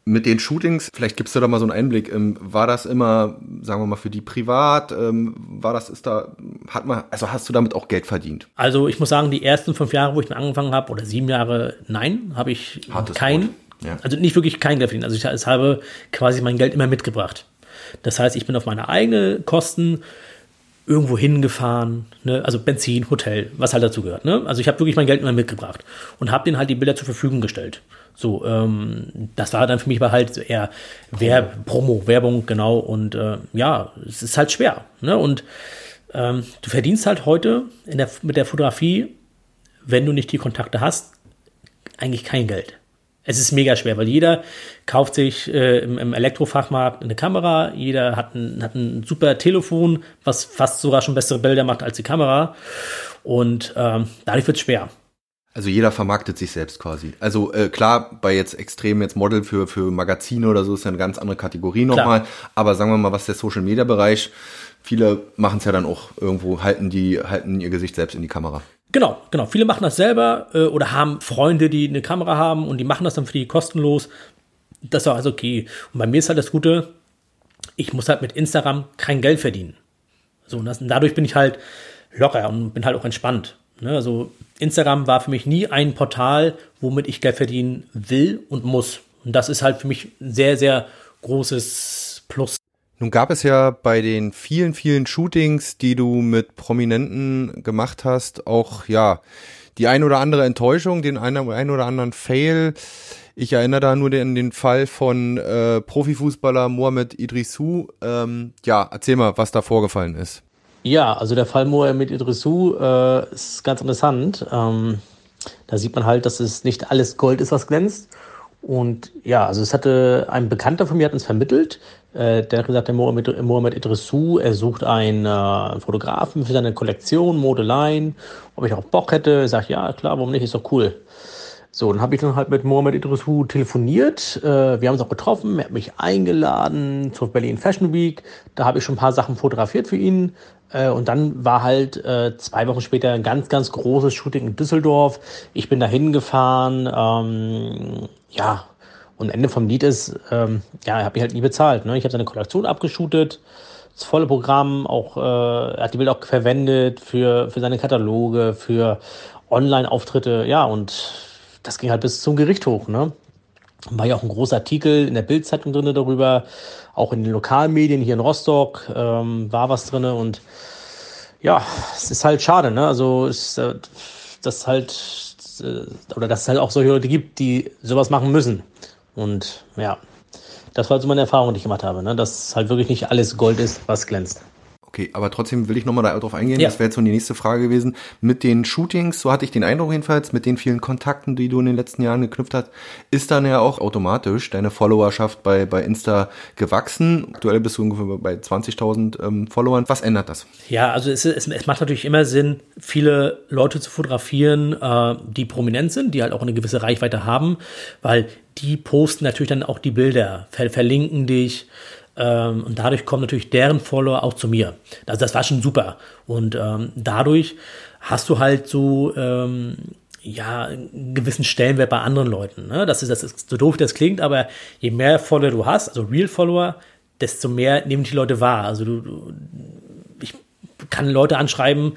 Mit den Shootings, vielleicht gibst du da mal so einen Einblick. Ähm, war das immer, sagen wir mal, für die privat? Ähm, war das, ist da, hat man, also hast du damit auch Geld verdient? Also ich muss sagen, die ersten fünf Jahre, wo ich dann angefangen habe, oder sieben Jahre, nein, habe ich Hartes kein, ja. also nicht wirklich kein Geld verdient. Also ich, habe quasi mein Geld immer mitgebracht. Das heißt, ich bin auf meine eigenen Kosten irgendwo hingefahren, ne? also Benzin, Hotel, was halt dazu gehört. Ne? Also ich habe wirklich mein Geld immer mitgebracht und habe denen halt die Bilder zur Verfügung gestellt. So, ähm, das war dann für mich halt eher Werb Promo, Werbung, genau. Und äh, ja, es ist halt schwer. Ne? Und ähm, du verdienst halt heute der, mit der Fotografie, wenn du nicht die Kontakte hast, eigentlich kein Geld. Es ist mega schwer, weil jeder kauft sich äh, im, im, Elektrofachmarkt eine Kamera, jeder hat ein, hat ein super Telefon, was fast sogar schon bessere Bilder macht als die Kamera. Und ähm, dadurch wird es schwer. Also jeder vermarktet sich selbst quasi. Also äh, klar, bei jetzt extrem jetzt Model für, für Magazine oder so ist ja eine ganz andere Kategorie nochmal. Aber sagen wir mal, was der Social Media Bereich, viele machen es ja dann auch irgendwo, halten die, halten ihr Gesicht selbst in die Kamera. Genau, genau. Viele machen das selber äh, oder haben Freunde, die eine Kamera haben und die machen das dann für die kostenlos. Das ist auch also okay. Und bei mir ist halt das Gute, ich muss halt mit Instagram kein Geld verdienen. So, und, das, und dadurch bin ich halt locker und bin halt auch entspannt. Ne? Also Instagram war für mich nie ein Portal, womit ich Geld verdienen will und muss. Und das ist halt für mich ein sehr, sehr großes Plus. Nun gab es ja bei den vielen, vielen Shootings, die du mit Prominenten gemacht hast, auch ja die ein oder andere Enttäuschung, den einen, ein oder anderen Fail. Ich erinnere da nur an den Fall von äh, Profifußballer Mohamed Idrissou. Ähm, ja, erzähl mal, was da vorgefallen ist. Ja, also der Fall Mohamed Idrissou äh, ist ganz interessant. Ähm, da sieht man halt, dass es nicht alles Gold ist, was glänzt. Und ja, also es hatte ein Bekannter von mir hat uns vermittelt, äh, der gesagt, der Mohamed, Idrissou, er sucht einen äh, Fotografen für seine Kollektion, Modeline, ob ich auch Bock hätte. Ich sage, ja, klar, warum nicht, ist doch cool. So, dann habe ich dann halt mit Mohamed Idrissou telefoniert. Äh, wir haben uns auch getroffen. Er hat mich eingeladen zur Berlin Fashion Week. Da habe ich schon ein paar Sachen fotografiert für ihn. Äh, und dann war halt äh, zwei Wochen später ein ganz, ganz großes Shooting in Düsseldorf. Ich bin da hingefahren. Ähm, ja, und Ende vom Lied ist, ähm, ja, er hat mich halt nie bezahlt. Ne? Ich habe seine Kollektion abgeshootet das volle Programm, auch äh, er hat die Bilder auch verwendet für, für seine Kataloge, für Online-Auftritte, ja, und das ging halt bis zum Gericht hoch, ne? War ja auch ein großer Artikel in der Bildzeitung drin darüber, auch in den Lokalmedien hier in Rostock ähm, war was drin und ja, es ist halt schade, ne? Also es, äh, das halt äh, oder dass es halt auch solche Leute gibt, die sowas machen müssen und ja, das war so meine Erfahrung, die ich gemacht habe, ne? dass halt wirklich nicht alles Gold ist, was glänzt. Okay, aber trotzdem will ich nochmal darauf eingehen. Ja. Das wäre jetzt so die nächste Frage gewesen. Mit den Shootings, so hatte ich den Eindruck jedenfalls, mit den vielen Kontakten, die du in den letzten Jahren geknüpft hast, ist dann ja auch automatisch deine Followerschaft bei, bei Insta gewachsen. Aktuell bist du ungefähr bei 20.000 ähm, Followern. Was ändert das? Ja, also es, es, es, macht natürlich immer Sinn, viele Leute zu fotografieren, äh, die prominent sind, die halt auch eine gewisse Reichweite haben, weil die posten natürlich dann auch die Bilder, ver verlinken dich, Ähm, und dadurch kommen natürlich deren Follower auch zu mir. Also das war schon super. Und ähm, dadurch hast du halt so, ähm, ja, einen gewissen Stellenwert bei anderen Leuten. Ne? Das, ist, das ist so doof, das klingt, aber je mehr Follower du hast, also Real-Follower, desto mehr nehmen die Leute wahr. Also du, du ich kann Leute anschreiben,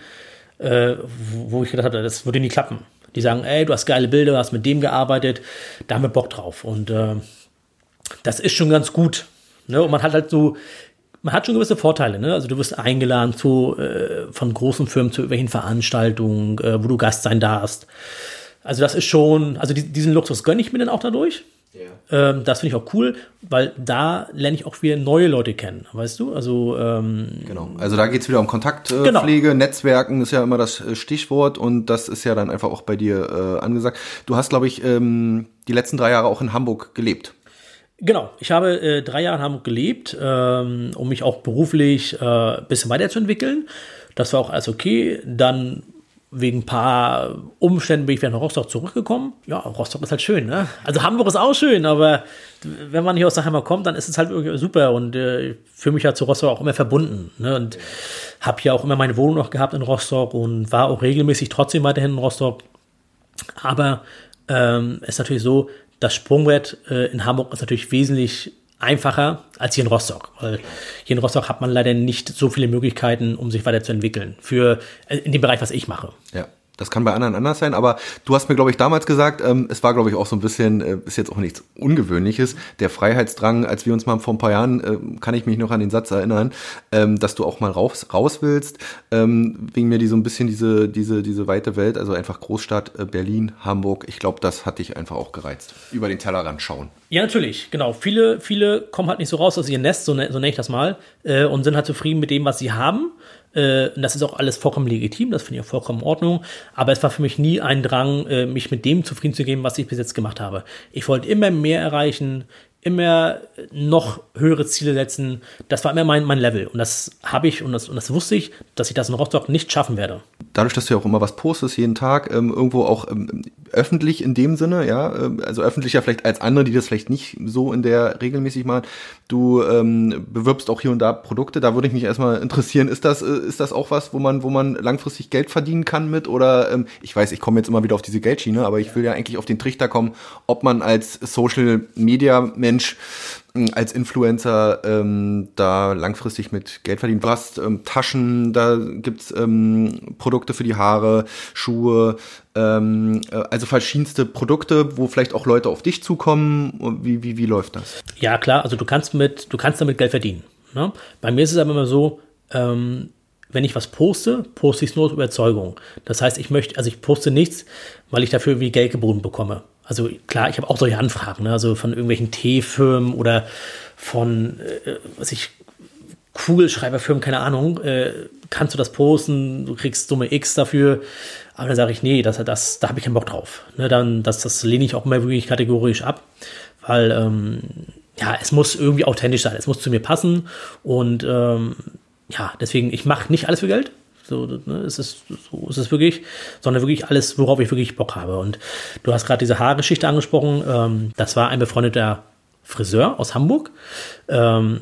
äh, wo ich gedacht habe, das würde nie klappen. Die sagen, ey, du hast geile Bilder, du hast mit dem gearbeitet, da haben wir Bock drauf. Und äh, das ist schon ganz gut. Ne? Und man hat halt so, man hat schon gewisse Vorteile. Ne? Also du wirst eingeladen zu, äh, von großen Firmen zu irgendwelchen Veranstaltungen, äh, wo du Gast sein darfst. Also das ist schon, also die, diesen Luxus gönne ich mir dann auch dadurch. Yeah. Ähm, das finde ich auch cool, weil da lerne ich auch wieder neue Leute kennen, weißt du? Also ähm, genau. Also da geht es wieder um Kontaktpflege, genau. Netzwerken ist ja immer das äh, Stichwort und das ist ja dann einfach auch bei dir äh, angesagt. Du hast, glaube ich, ähm, die letzten drei Jahre auch in Hamburg gelebt. Genau, ich habe äh, drei Jahre in Hamburg gelebt, ähm, um mich auch beruflich ein äh, bisschen weiterzuentwickeln. Das war auch alles okay. Dann wegen ein paar Umständen bin ich wieder nach Rostock zurückgekommen. Ja, Rostock ist halt schön, ne? Also Hamburg ist auch schön, aber wenn man hier aus der Heimat kommt, dann ist es halt irgendwie super und äh, fühle mich ja zu Rostock auch immer verbunden. Ne? Und habe ja auch immer meine Wohnung noch gehabt in Rostock und war auch regelmäßig trotzdem weiterhin in Rostock. Aber ähm, ist natürlich so, das Sprungwert äh, in Hamburg ist natürlich wesentlich einfacher als hier in Rostock. Weil hier in Rostock hat man leider nicht so viele Möglichkeiten, um sich weiterzuentwickeln. Für äh, in dem Bereich, was ich mache. Ja. Das kann bei anderen anders sein, aber du hast mir, glaube ich, damals gesagt, ähm, es war, glaube ich, auch so ein bisschen, äh, ist jetzt auch nichts Ungewöhnliches, der Freiheitsdrang, als wir uns mal vor ein paar Jahren, äh, kann ich mich noch an den Satz erinnern, ähm, dass du auch mal raus, raus willst, ähm, wegen mir die so ein bisschen diese, diese, diese weite Welt, also einfach Großstadt, äh, Berlin, Hamburg, ich glaube, das hat dich einfach auch gereizt. Über den Tellerrand schauen. Ja, natürlich, genau. Viele, viele kommen halt nicht so raus aus ihrem Nest, so, ne, so nenne ich das mal, äh, und sind halt zufrieden mit dem, was sie haben äh, und das ist auch alles vollkommen legitim, das finde ich auch vollkommen in Ordnung. Aber es war für mich nie ein Drang, äh, mich mit dem zufrieden zu geben, was ich bis jetzt gemacht habe. Ich wollte immer mehr erreichen, immer noch höhere Ziele setzen. Das war immer mein, mein Level. Und das habe ich und das, und das wusste ich, dass ich das in Rostock nicht schaffen werde. Dadurch, dass du ja auch immer was postest, jeden Tag, ähm, irgendwo auch ähm, öffentlich in dem Sinne, ja, ähm, also öffentlicher vielleicht als andere, die das vielleicht nicht so in der regelmäßig machen. Du ähm, bewirbst auch hier und da Produkte. Da würde ich mich erstmal interessieren, ist das, äh, ist das auch was, wo man, wo man langfristig Geld verdienen kann mit? Oder ähm, ich weiß, ich komme jetzt immer wieder auf diese Geldschiene, aber ich will ja eigentlich auf den Trichter kommen, ob man als Social Media Mensch hm, als Influencer ähm, da langfristig mit Geld verdient. Hast ähm, Taschen, da gibt's ähm, Produkte für die Haare, Schuhe, ähm, äh, also verschiedenste Produkte, wo vielleicht auch Leute auf dich zukommen. Wie, wie, wie läuft das? Ja, klar, also du kannst mit, du kannst damit Geld verdienen. Ne? Bei mir ist es aber immer so, ähm, wenn ich was poste, poste ich es nur aus Überzeugung. Das heißt, ich möchte, also ich poste nichts, weil ich dafür irgendwie Geld geboten bekomme. Also klar, ich habe auch solche Anfragen, ne? also von irgendwelchen Teefirmen oder von, äh, was ich, Kugelschreiberfirmen, keine Ahnung, äh, kannst du das posten, du kriegst dumme X dafür. Aber dann sage ich, nee, das, das, da habe ich keinen Bock drauf. Ne, dann, das, das lehne ich auch immer wirklich kategorisch ab, weil ähm, ja, es muss irgendwie authentisch sein, es muss zu mir passen und ähm, ja, deswegen, ich mache nicht alles für Geld. So, ne, ist es, so ist es wirklich, sondern wirklich alles, worauf ich wirklich Bock habe. Und du hast gerade diese Haargeschichte angesprochen. Ähm, das war ein befreundeter Friseur aus Hamburg. Ähm,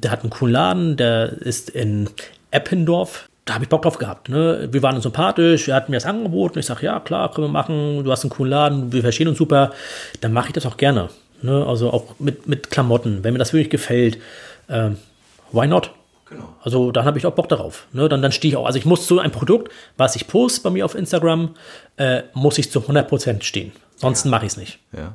der hat einen coolen Laden, der ist in Eppendorf. Da habe ich Bock drauf gehabt. Ne? Wir waren uns sympathisch, er hat mir das angeboten. Ich sage, ja, klar, können wir machen. Du hast einen coolen Laden, wir verstehen uns super. Dann mache ich das auch gerne. Ne? Also auch mit, mit Klamotten, wenn mir das wirklich gefällt. Ähm, why not? Genau. Also dann habe ich auch Bock darauf. Ne? Dann, dann stehe ich auch. Also ich muss zu einem Produkt, was ich poste bei mir auf Instagram, äh, muss ich zu 100% stehen. Sonst ja. mache ich es nicht. Ja,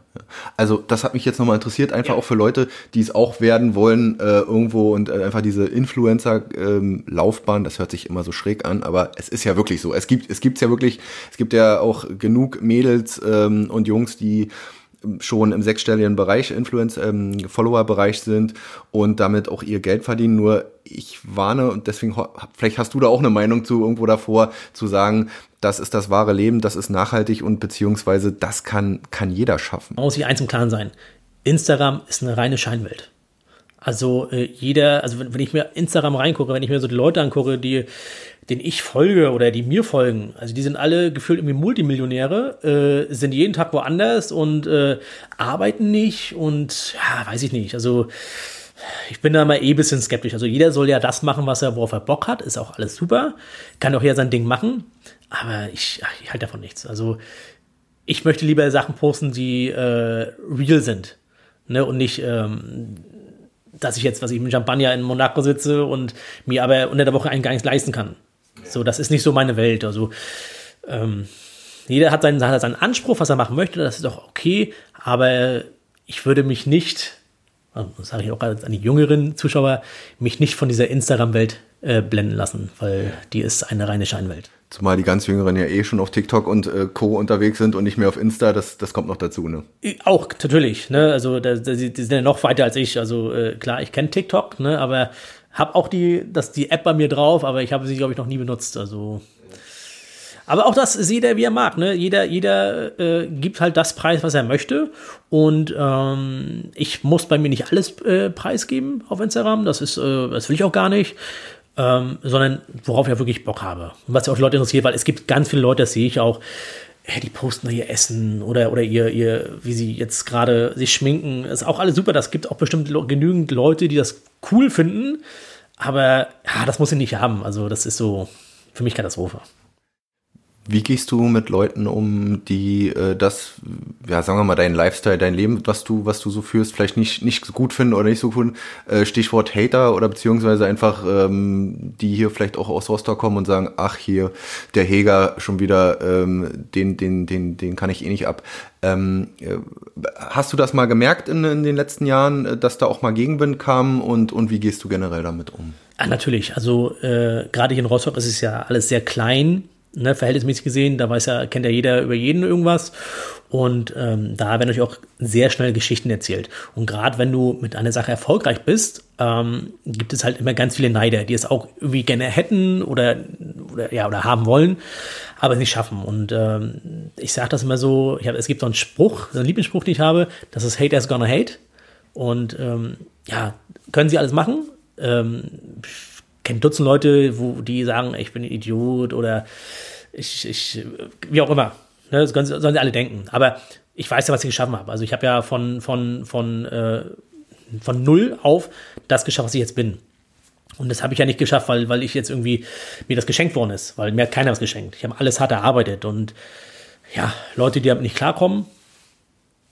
Also das hat mich jetzt nochmal interessiert, einfach ja. auch für Leute, die es auch werden wollen äh, irgendwo und äh, einfach diese Influencer-Laufbahn, ähm, das hört sich immer so schräg an, aber es ist ja wirklich so. Es gibt es gibt's ja wirklich, es gibt ja auch genug Mädels ähm, und Jungs, die schon im sechsstelligen Bereich, Influencer, ähm, sind und damit auch ihr Geld verdienen. Nur ich warne und deswegen, vielleicht hast du da auch eine Meinung zu irgendwo davor, zu sagen, das ist das wahre Leben, das ist nachhaltig und beziehungsweise das kann, kann jeder schaffen. Man muss sich eins im Klaren sein. Instagram ist eine reine Scheinwelt. Also äh, jeder, also wenn, wenn ich mir Instagram reingucke, wenn ich mir so die Leute angucke, die denen ich folge oder die mir folgen, also die sind alle gefühlt irgendwie Multimillionäre, äh, sind jeden Tag woanders und äh, arbeiten nicht und ja, weiß ich nicht. Also ich bin da mal eh ein bisschen skeptisch. Also jeder soll ja das machen, was er, worauf er Bock hat. Ist auch alles super. Kann auch jeder sein Ding machen. Aber ich, ich halte davon nichts. Also ich möchte lieber Sachen posten, die äh, real sind. Ne? Und nicht, ähm, dass ich jetzt, was ich mit Champagner in Monaco sitze und mir aber unter der Woche einen gar nichts leisten kann. So, das ist nicht so meine Welt. Also ähm, jeder hat seinen, hat seinen Anspruch, was er machen möchte, das ist auch okay, aber ich würde mich nicht das sage ich auch an die jüngeren Zuschauer, mich nicht von dieser Instagram-Welt äh, blenden lassen, weil die ist eine reine Scheinwelt. Zumal die ganz Jüngeren ja eh schon auf TikTok und äh, Co. unterwegs sind und nicht mehr auf Insta, das, das kommt noch dazu, ne? Auch, natürlich, ne? Also da, da, die sind ja noch weiter als ich. Also äh, klar, ich kenne TikTok, ne? Aber habe auch die, das, die App bei mir drauf, aber ich habe sie, glaube ich, noch nie benutzt. Also aber auch das ist jeder, wie er mag. Ne? Jeder, jeder äh, gibt halt das Preis, was er möchte. Und ähm, ich muss bei mir nicht alles äh, preisgeben auf Instagram. Das ist, äh, das will ich auch gar nicht. Ähm, sondern worauf ich wirklich Bock habe. Und was ja auch die Leute interessiert, weil es gibt ganz viele Leute, das sehe ich auch, die posten da ihr Essen oder, oder ihr, ihr, wie sie jetzt gerade sich schminken. ist auch alles super. Das gibt auch bestimmt genügend Leute, die das cool finden. Aber ja, das muss ich nicht haben. Also, das ist so für mich Katastrophe. Wie gehst du mit Leuten um, die äh, das, ja, sagen wir mal, dein Lifestyle, dein Leben, was du, was du so führst, vielleicht nicht, nicht so gut finden oder nicht so gut, äh, Stichwort Hater oder beziehungsweise einfach, ähm, die hier vielleicht auch aus Rostock kommen und sagen, ach hier, der Heger schon wieder, ähm, den, den, den, den kann ich eh nicht ab. Ähm, äh, hast du das mal gemerkt in, in den letzten Jahren, äh, dass da auch mal Gegenwind kam und, und wie gehst du generell damit um? Ah, natürlich. Also äh, gerade hier in Rostock ist es ja alles sehr klein ne, verhältnismäßig gesehen, da weiß ja, kennt ja jeder über jeden irgendwas. Und ähm, da werden euch auch sehr schnell Geschichten erzählt. Und gerade wenn du mit einer Sache erfolgreich bist, ähm, gibt es halt immer ganz viele Neider, die es auch irgendwie gerne hätten oder, oder ja oder haben wollen, aber es nicht schaffen. Und ähm, ich sage das immer so, ich hab, es gibt so einen Spruch, so einen Lieblingsspruch, den ich habe, das ist Haters gonna hate. Und ähm, ja, können sie alles machen. Ähm, kenne Dutzend Leute, wo die sagen, ich bin ein Idiot oder ich, ich wie auch immer. Ne, das sollen sie alle denken. Aber ich weiß ja, was ich geschaffen habe. Also ich habe ja von, von, von, äh, von null auf das geschafft, was ich jetzt bin. Und das habe ich ja nicht geschafft, weil, weil ich jetzt irgendwie mir das geschenkt worden ist, weil mir hat keiner was geschenkt. Ich habe alles hart erarbeitet. Und ja, Leute, die damit nicht klarkommen,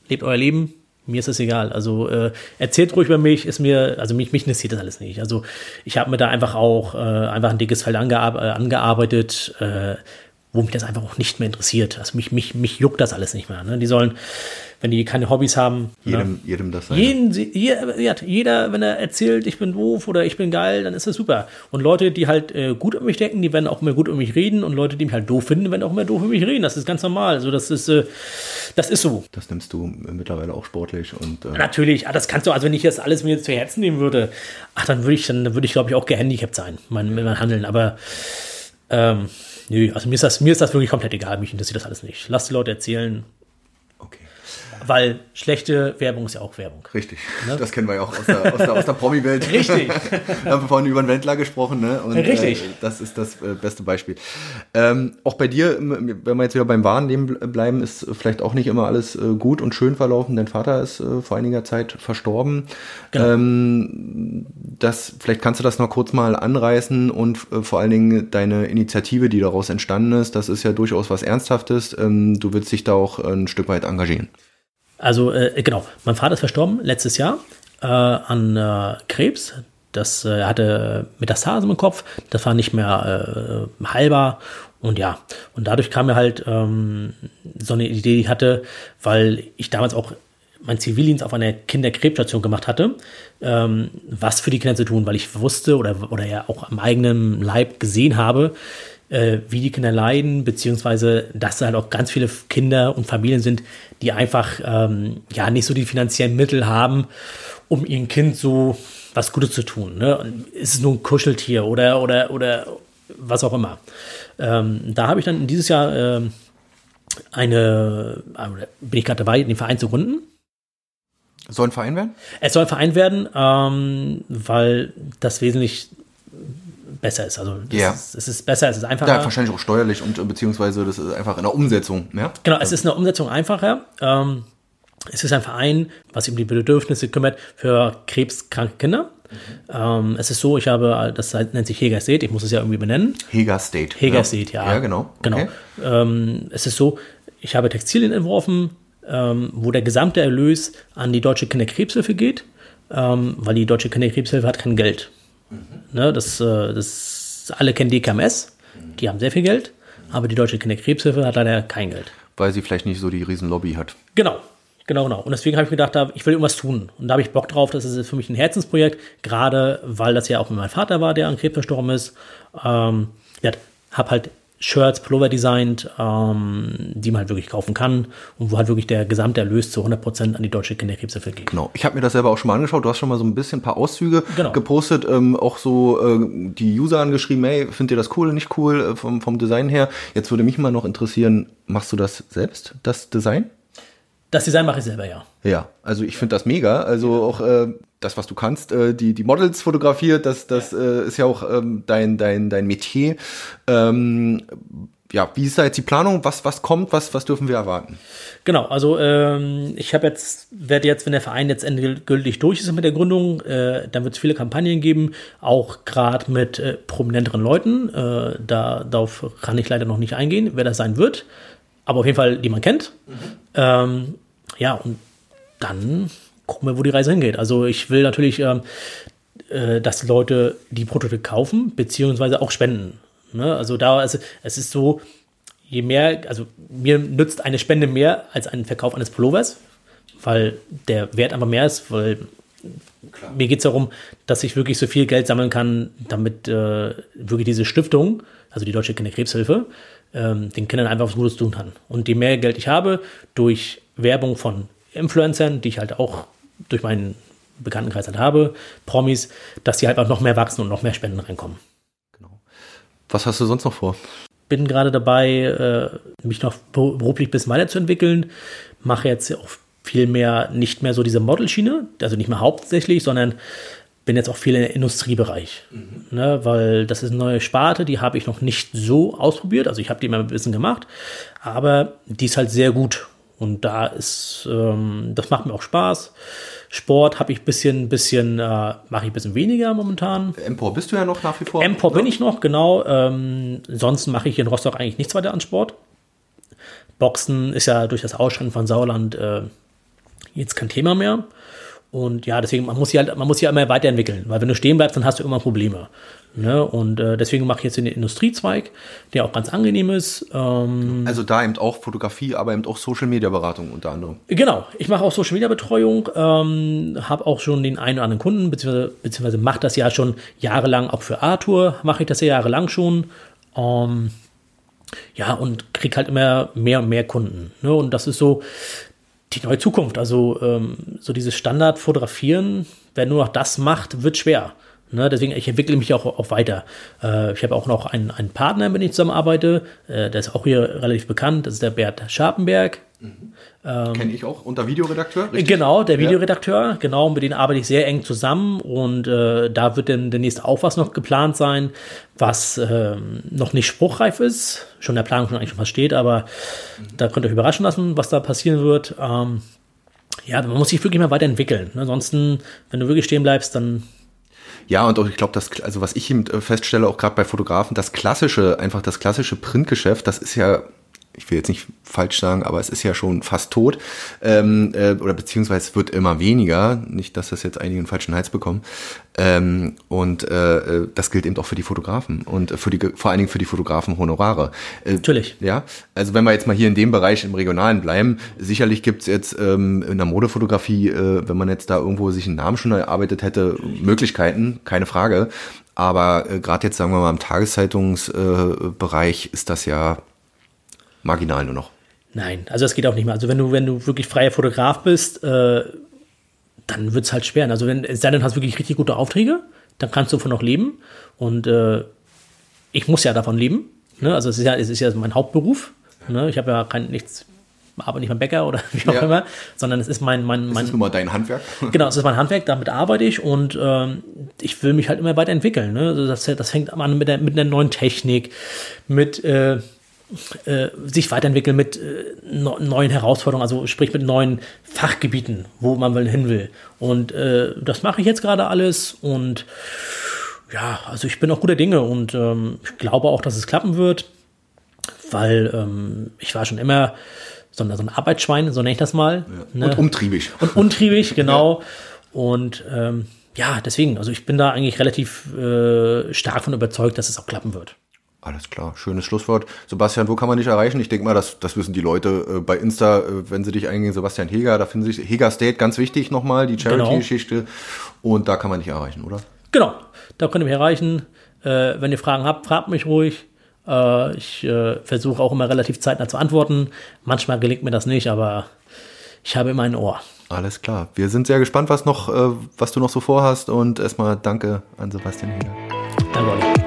lebt euer Leben, mir ist es egal. Also äh, erzählt ruhig über mich, ist mir, also mich, mich interessiert das alles nicht. Also ich habe mir da einfach auch äh, einfach ein dickes Feld angear äh, angearbeitet, äh, wo mich das einfach auch nicht mehr interessiert. Also mich, mich, mich juckt das alles nicht mehr. Ne? Die sollen wenn die keine Hobbys haben. Jedem, ne? jedem das sein. Jeden, jeder, jeder, wenn er erzählt, ich bin doof oder ich bin geil, dann ist das super. Und Leute, die halt äh, gut um mich denken, die werden auch immer gut um mich reden. Und Leute, die mich halt doof finden, werden auch immer doof um mich reden. Das ist ganz normal. Also das ist, äh, das ist so. Das nimmst du mittlerweile auch sportlich und. Äh Natürlich, ah, das kannst du, also wenn ich das alles mir zu Herzen nehmen würde, ach, dann würde ich, dann würde ich, glaube ich, auch gehandicapt sein, mein, mein Handeln. Aber ähm, nö, also mir ist das, mir ist das wirklich komplett egal, mich interessiert das alles nicht. Lass die Leute erzählen, weil schlechte Werbung ist ja auch Werbung. Richtig. Ne? Das kennen wir ja auch aus der, aus der, aus der Promi-Welt. Richtig. wir haben vorhin über einen Wendler gesprochen. Ne? Und, Richtig. Äh, das ist das äh, beste Beispiel. Ähm, auch bei dir, wenn wir jetzt wieder beim wahren Leben bleiben, ist vielleicht auch nicht immer alles äh, gut und schön verlaufen. Dein Vater ist äh, vor einiger Zeit verstorben. Genau. Ähm, das, vielleicht kannst du das noch kurz mal anreißen und äh, vor allen Dingen deine Initiative, die daraus entstanden ist, das ist ja durchaus was Ernsthaftes. Ähm, du willst dich da auch ein Stück weit engagieren. Also äh, genau, mein Vater ist verstorben letztes Jahr äh, an äh, Krebs. Das äh, hatte Metastasen im Kopf, das war nicht mehr äh, heilbar. Und ja, und dadurch kam mir halt ähm, so eine Idee, die ich hatte, weil ich damals auch mein Zivildienst auf einer Kinderkrebsstation gemacht hatte, ähm, was für die Kinder zu tun, weil ich wusste oder, oder ja auch am eigenen Leib gesehen habe, äh, wie die Kinder leiden, beziehungsweise dass da halt auch ganz viele Kinder und Familien sind, die einfach ähm, ja nicht so die finanziellen Mittel haben, um ihrem Kind so was Gutes zu tun. Ne? Ist es nur ein Kuscheltier oder oder oder was auch immer. Ähm, da habe ich dann dieses Jahr ähm, eine, äh, bin ich gerade dabei, den Verein zu gründen. Soll ein Verein werden? Es soll ein Verein werden, ähm, weil das wesentlich besser ist. Also ja. ist, es ist besser, es ist einfacher. Ja, wahrscheinlich auch steuerlich und beziehungsweise das ist einfach in der Umsetzung. Ja? Genau, es ist in der Umsetzung einfacher. Ähm, Es ist ein Verein, was sich um die Bedürfnisse kümmert für krebskranke Kinder. Mhm. Ähm, es ist so, ich habe, das nennt sich Heger State, ich muss es ja irgendwie benennen. Heger State. Heger ja. State, ja. Ja, genau. Genau. Okay. Ähm, es ist so, ich habe Textilien entworfen, ähm, wo der gesamte Erlös an die Deutsche Kinderkrebshilfe geht, ähm, weil die Deutsche Kinderkrebshilfe hat kein Geld. Mhm. Ne, das, äh, das, alle kennen DKMS, die haben sehr viel Geld, aber die Deutsche Kinderkrebshilfe hat leider kein Geld. Weil sie vielleicht nicht so die Riesenlobby hat. Genau, Genau, genau. Und deswegen habe ich mir gedacht, ich will irgendwas tun. Und da habe ich Bock drauf. Das ist für mich ein Herzensprojekt, gerade weil das ja auch mit meinem Vater war, der an Krebs verstorben ist. Ähm, ja, habe halt Shirts, Pullover designt, ähm, die man halt wirklich kaufen kann und wo halt wirklich der gesamte Erlös zu 100% an die Deutsche Kinderkrebshilfe geht. Genau. Ich habe mir das selber auch schon mal angeschaut. Du hast schon mal so ein bisschen ein paar Auszüge genau. gepostet, ähm, auch so äh, die User angeschrieben, hey, findet ihr das cool, nicht cool äh, vom, vom Design her? Jetzt würde mich mal noch interessieren, machst du das selbst, das Design? Das Design mache ich selber, ja. Ja, also ich finde das mega. Also auch äh, das, was du kannst, äh, die, die Models fotografiert, das, das. Äh, ist ja auch ähm, dein, dein, dein Metier. Ähm, ja, wie ist da jetzt die Planung? Was, was kommt? Was, was dürfen wir erwarten? Genau, also ähm, ich habe jetzt, werde jetzt, wenn der Verein jetzt endgültig durch ist mit der Gründung, äh, dann wird es viele Kampagnen geben, auch gerade mit äh, prominenteren Leuten. Äh, da, darauf kann ich leider noch nicht eingehen, wer das sein wird aber auf jeden Fall, die man kennt. Mhm. Ähm, ja, und dann gucken wir, wo die Reise hingeht. Also ich will natürlich, ähm, äh, dass Leute die Produkte kaufen, beziehungsweise auch spenden. Ne? Also da, also, es ist so, je mehr, also mir nützt eine Spende mehr als ein Verkauf eines Pullovers, weil der Wert einfach mehr ist, weil Klar. mir geht es darum, dass ich wirklich so viel Geld sammeln kann, damit äh, wirklich diese Stiftung, also die Deutsche Kinderkrebshilfe, ähm, den Kindern einfach was Gutes tun kann. Und je mehr Geld ich habe, durch Werbung von Influencern, die ich halt auch durch meinen Bekanntenkreis halt habe, Promis, dass die halt auch noch mehr wachsen und noch mehr Spenden reinkommen. Genau. Was hast du sonst noch vor? Bin gerade dabei, äh, mich noch beruflich bis weiterzuentwickeln. Mache jetzt auch viel mehr, nicht mehr so diese Modelschiene, also nicht mehr hauptsächlich, sondern bin jetzt auch viel im Industriebereich, mhm. ne, weil das ist eine neue Sparte, die habe ich noch nicht so ausprobiert. Also ich habe die mal ein bisschen gemacht, aber die ist halt sehr gut und da ist, ähm, das macht mir auch Spaß. Sport habe ich ein bisschen, bisschen, äh, mache ich ein bisschen weniger momentan. Empor bist du ja noch nach wie vor. Empor bin ich noch, genau. Ähm, sonst mache ich in Rostock eigentlich nichts weiter an Sport. Boxen ist ja durch das Ausscheiden von Sauerland äh, jetzt kein Thema mehr. Und ja, deswegen, man muss sich halt, man muss sich immer weiterentwickeln, weil wenn du stehen bleibst, dann hast du immer Probleme. Ne? Und äh, deswegen mache ich jetzt den Industriezweig, der auch ganz angenehm ist. Ähm, also da eben auch Fotografie, aber eben auch Social Media Beratung unter anderem. Genau, ich mache auch Social Media Betreuung, ähm, habe auch schon den einen oder anderen Kunden, beziehungsweise, beziehungsweise mache das ja schon jahrelang, auch für Arthur mache ich das ja jahrelang schon. Ähm, ja, und kriege halt immer mehr und mehr Kunden. Ne? Und das ist so, die neue Zukunft. Also ähm, so dieses Standard-Fotografieren, wer nur noch das macht, wird schwer. Ne, deswegen, ich entwickle mich auch, auch weiter. Äh, ich habe auch noch einen, einen Partner, mit dem ich zusammenarbeite. Äh, der ist auch hier relativ bekannt. Das ist der Bert Scharpenberg. Mhm. Ähm, Kenne ich auch unter Videoredakteur. Richtig? Genau, der Videoredakteur. Ja. Genau, mit dem arbeite ich sehr eng zusammen. Und äh, da wird dann demnächst auch was noch geplant sein, was ähm, noch nicht spruchreif ist. Schon der Planung schon eigentlich schon was steht, aber mhm. da könnt ihr euch überraschen lassen, was da passieren wird. Ähm, ja, man muss sich wirklich mal weiterentwickeln. Ne? Ansonsten, wenn du wirklich stehen bleibst, dann ja, und auch ich glaube, das, also was ich eben äh, feststelle, auch gerade bei Fotografen, das klassische, einfach das klassische Printgeschäft, das ist ja ich will jetzt nicht falsch sagen, aber es ist ja schon fast tot. Ähm, äh, oder beziehungsweise es wird immer weniger. Nicht, dass das jetzt einige einen falschen Hals bekommen. Ähm, und äh, äh das gilt eben auch für die Fotografen und für die, vor allen Dingen für die Fotografen Honorare. Äh, Natürlich. Ja, also wenn wir jetzt mal hier in dem Bereich im Regionalen bleiben, sicherlich gibt's jetzt ähm, in der Modefotografie, äh, wenn man jetzt da irgendwo sich einen Namen schon erarbeitet hätte, Möglichkeiten, keine Frage. Aber äh, gerade jetzt sagen wir mal im Tageszeitungsbereich äh, ist das ja marginal nur noch. Nein, also das geht auch nicht mehr. Also wenn du, wenn du wirklich freier Fotograf bist, äh, dann wird es halt schwer. Also wenn es sei denn, hast wirklich richtig gute Aufträge, dann kannst du davon noch leben. Und äh, ich muss ja davon leben. Ne? Also es ist ja, es ist ja mein Hauptberuf. Ne? Ich habe ja kein nichts, aber nicht mein Bäcker oder wie auch ja. immer, sondern es ist mein, mein, mein. Das ist nun mal dein Handwerk. genau, es ist mein Handwerk, damit arbeite ich und ähm, ich will mich halt immer weiterentwickeln. Ne? Also das, das fängt an mit, der, mit einer neuen Technik, mit äh, äh, sich weiterentwickeln mit äh, neuen Herausforderungen, also sprich mit neuen Fachgebieten, wo man mal hin will. Und äh, das mache ich jetzt gerade alles und ja, also ich bin auch guter Dinge und ähm, ich glaube auch, dass es klappen wird, weil ähm, ich war schon immer so ein, so ein Arbeitsschwein, so nenne ich das mal. Ja. Ne? Und umtriebig. Und untriebig, genau. ja. Und ähm, ja, deswegen, also ich bin da eigentlich relativ äh, stark von überzeugt, dass es auch klappen wird. Alles klar, schönes Schlusswort. Sebastian, wo kann man dich erreichen? Ich denke mal, das, das wissen die Leute äh, bei Insta, äh, wenn sie dich eingehen, Sebastian Heger, da finden sich Heger State ganz wichtig nochmal, die genau. Charity-Geschichte. Genau. Und da kann man dich erreichen, oder? Genau, da könnt ihr mich erreichen. Äh, wenn ihr Fragen habt, fragt mich ruhig. Äh, ich äh, versuche auch immer relativ zeitnah zu antworten. Manchmal gelingt mir das nicht, aber ich habe immer ein Ohr. Alles klar. Wir sind sehr gespannt, was noch, äh, was du noch so vorhast. Und erstmal danke an Sebastian Heger. Danke, Olli.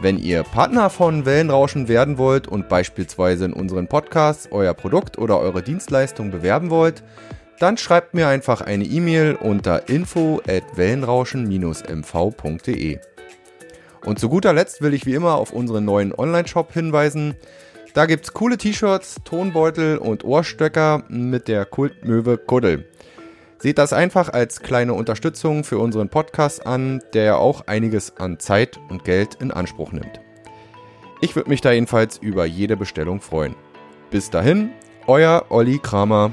Wenn ihr Partner von Wellenrauschen werden wollt und beispielsweise in unseren Podcasts euer Produkt oder eure Dienstleistung bewerben wollt, dann schreibt mir einfach eine E-Mail unter info at wellenrauschen-mv.de. Und zu guter Letzt will ich wie immer auf unseren neuen Online-Shop hinweisen. Da gibt's coole T-Shirts, Tonbeutel und Ohrstöcker mit der Kultmöwe Kuddel. Seht das einfach als kleine Unterstützung für unseren Podcast an, der ja auch einiges an Zeit und Geld in Anspruch nimmt. Ich würde mich da jedenfalls über jede Bestellung freuen. Bis dahin, euer Olli Kramer.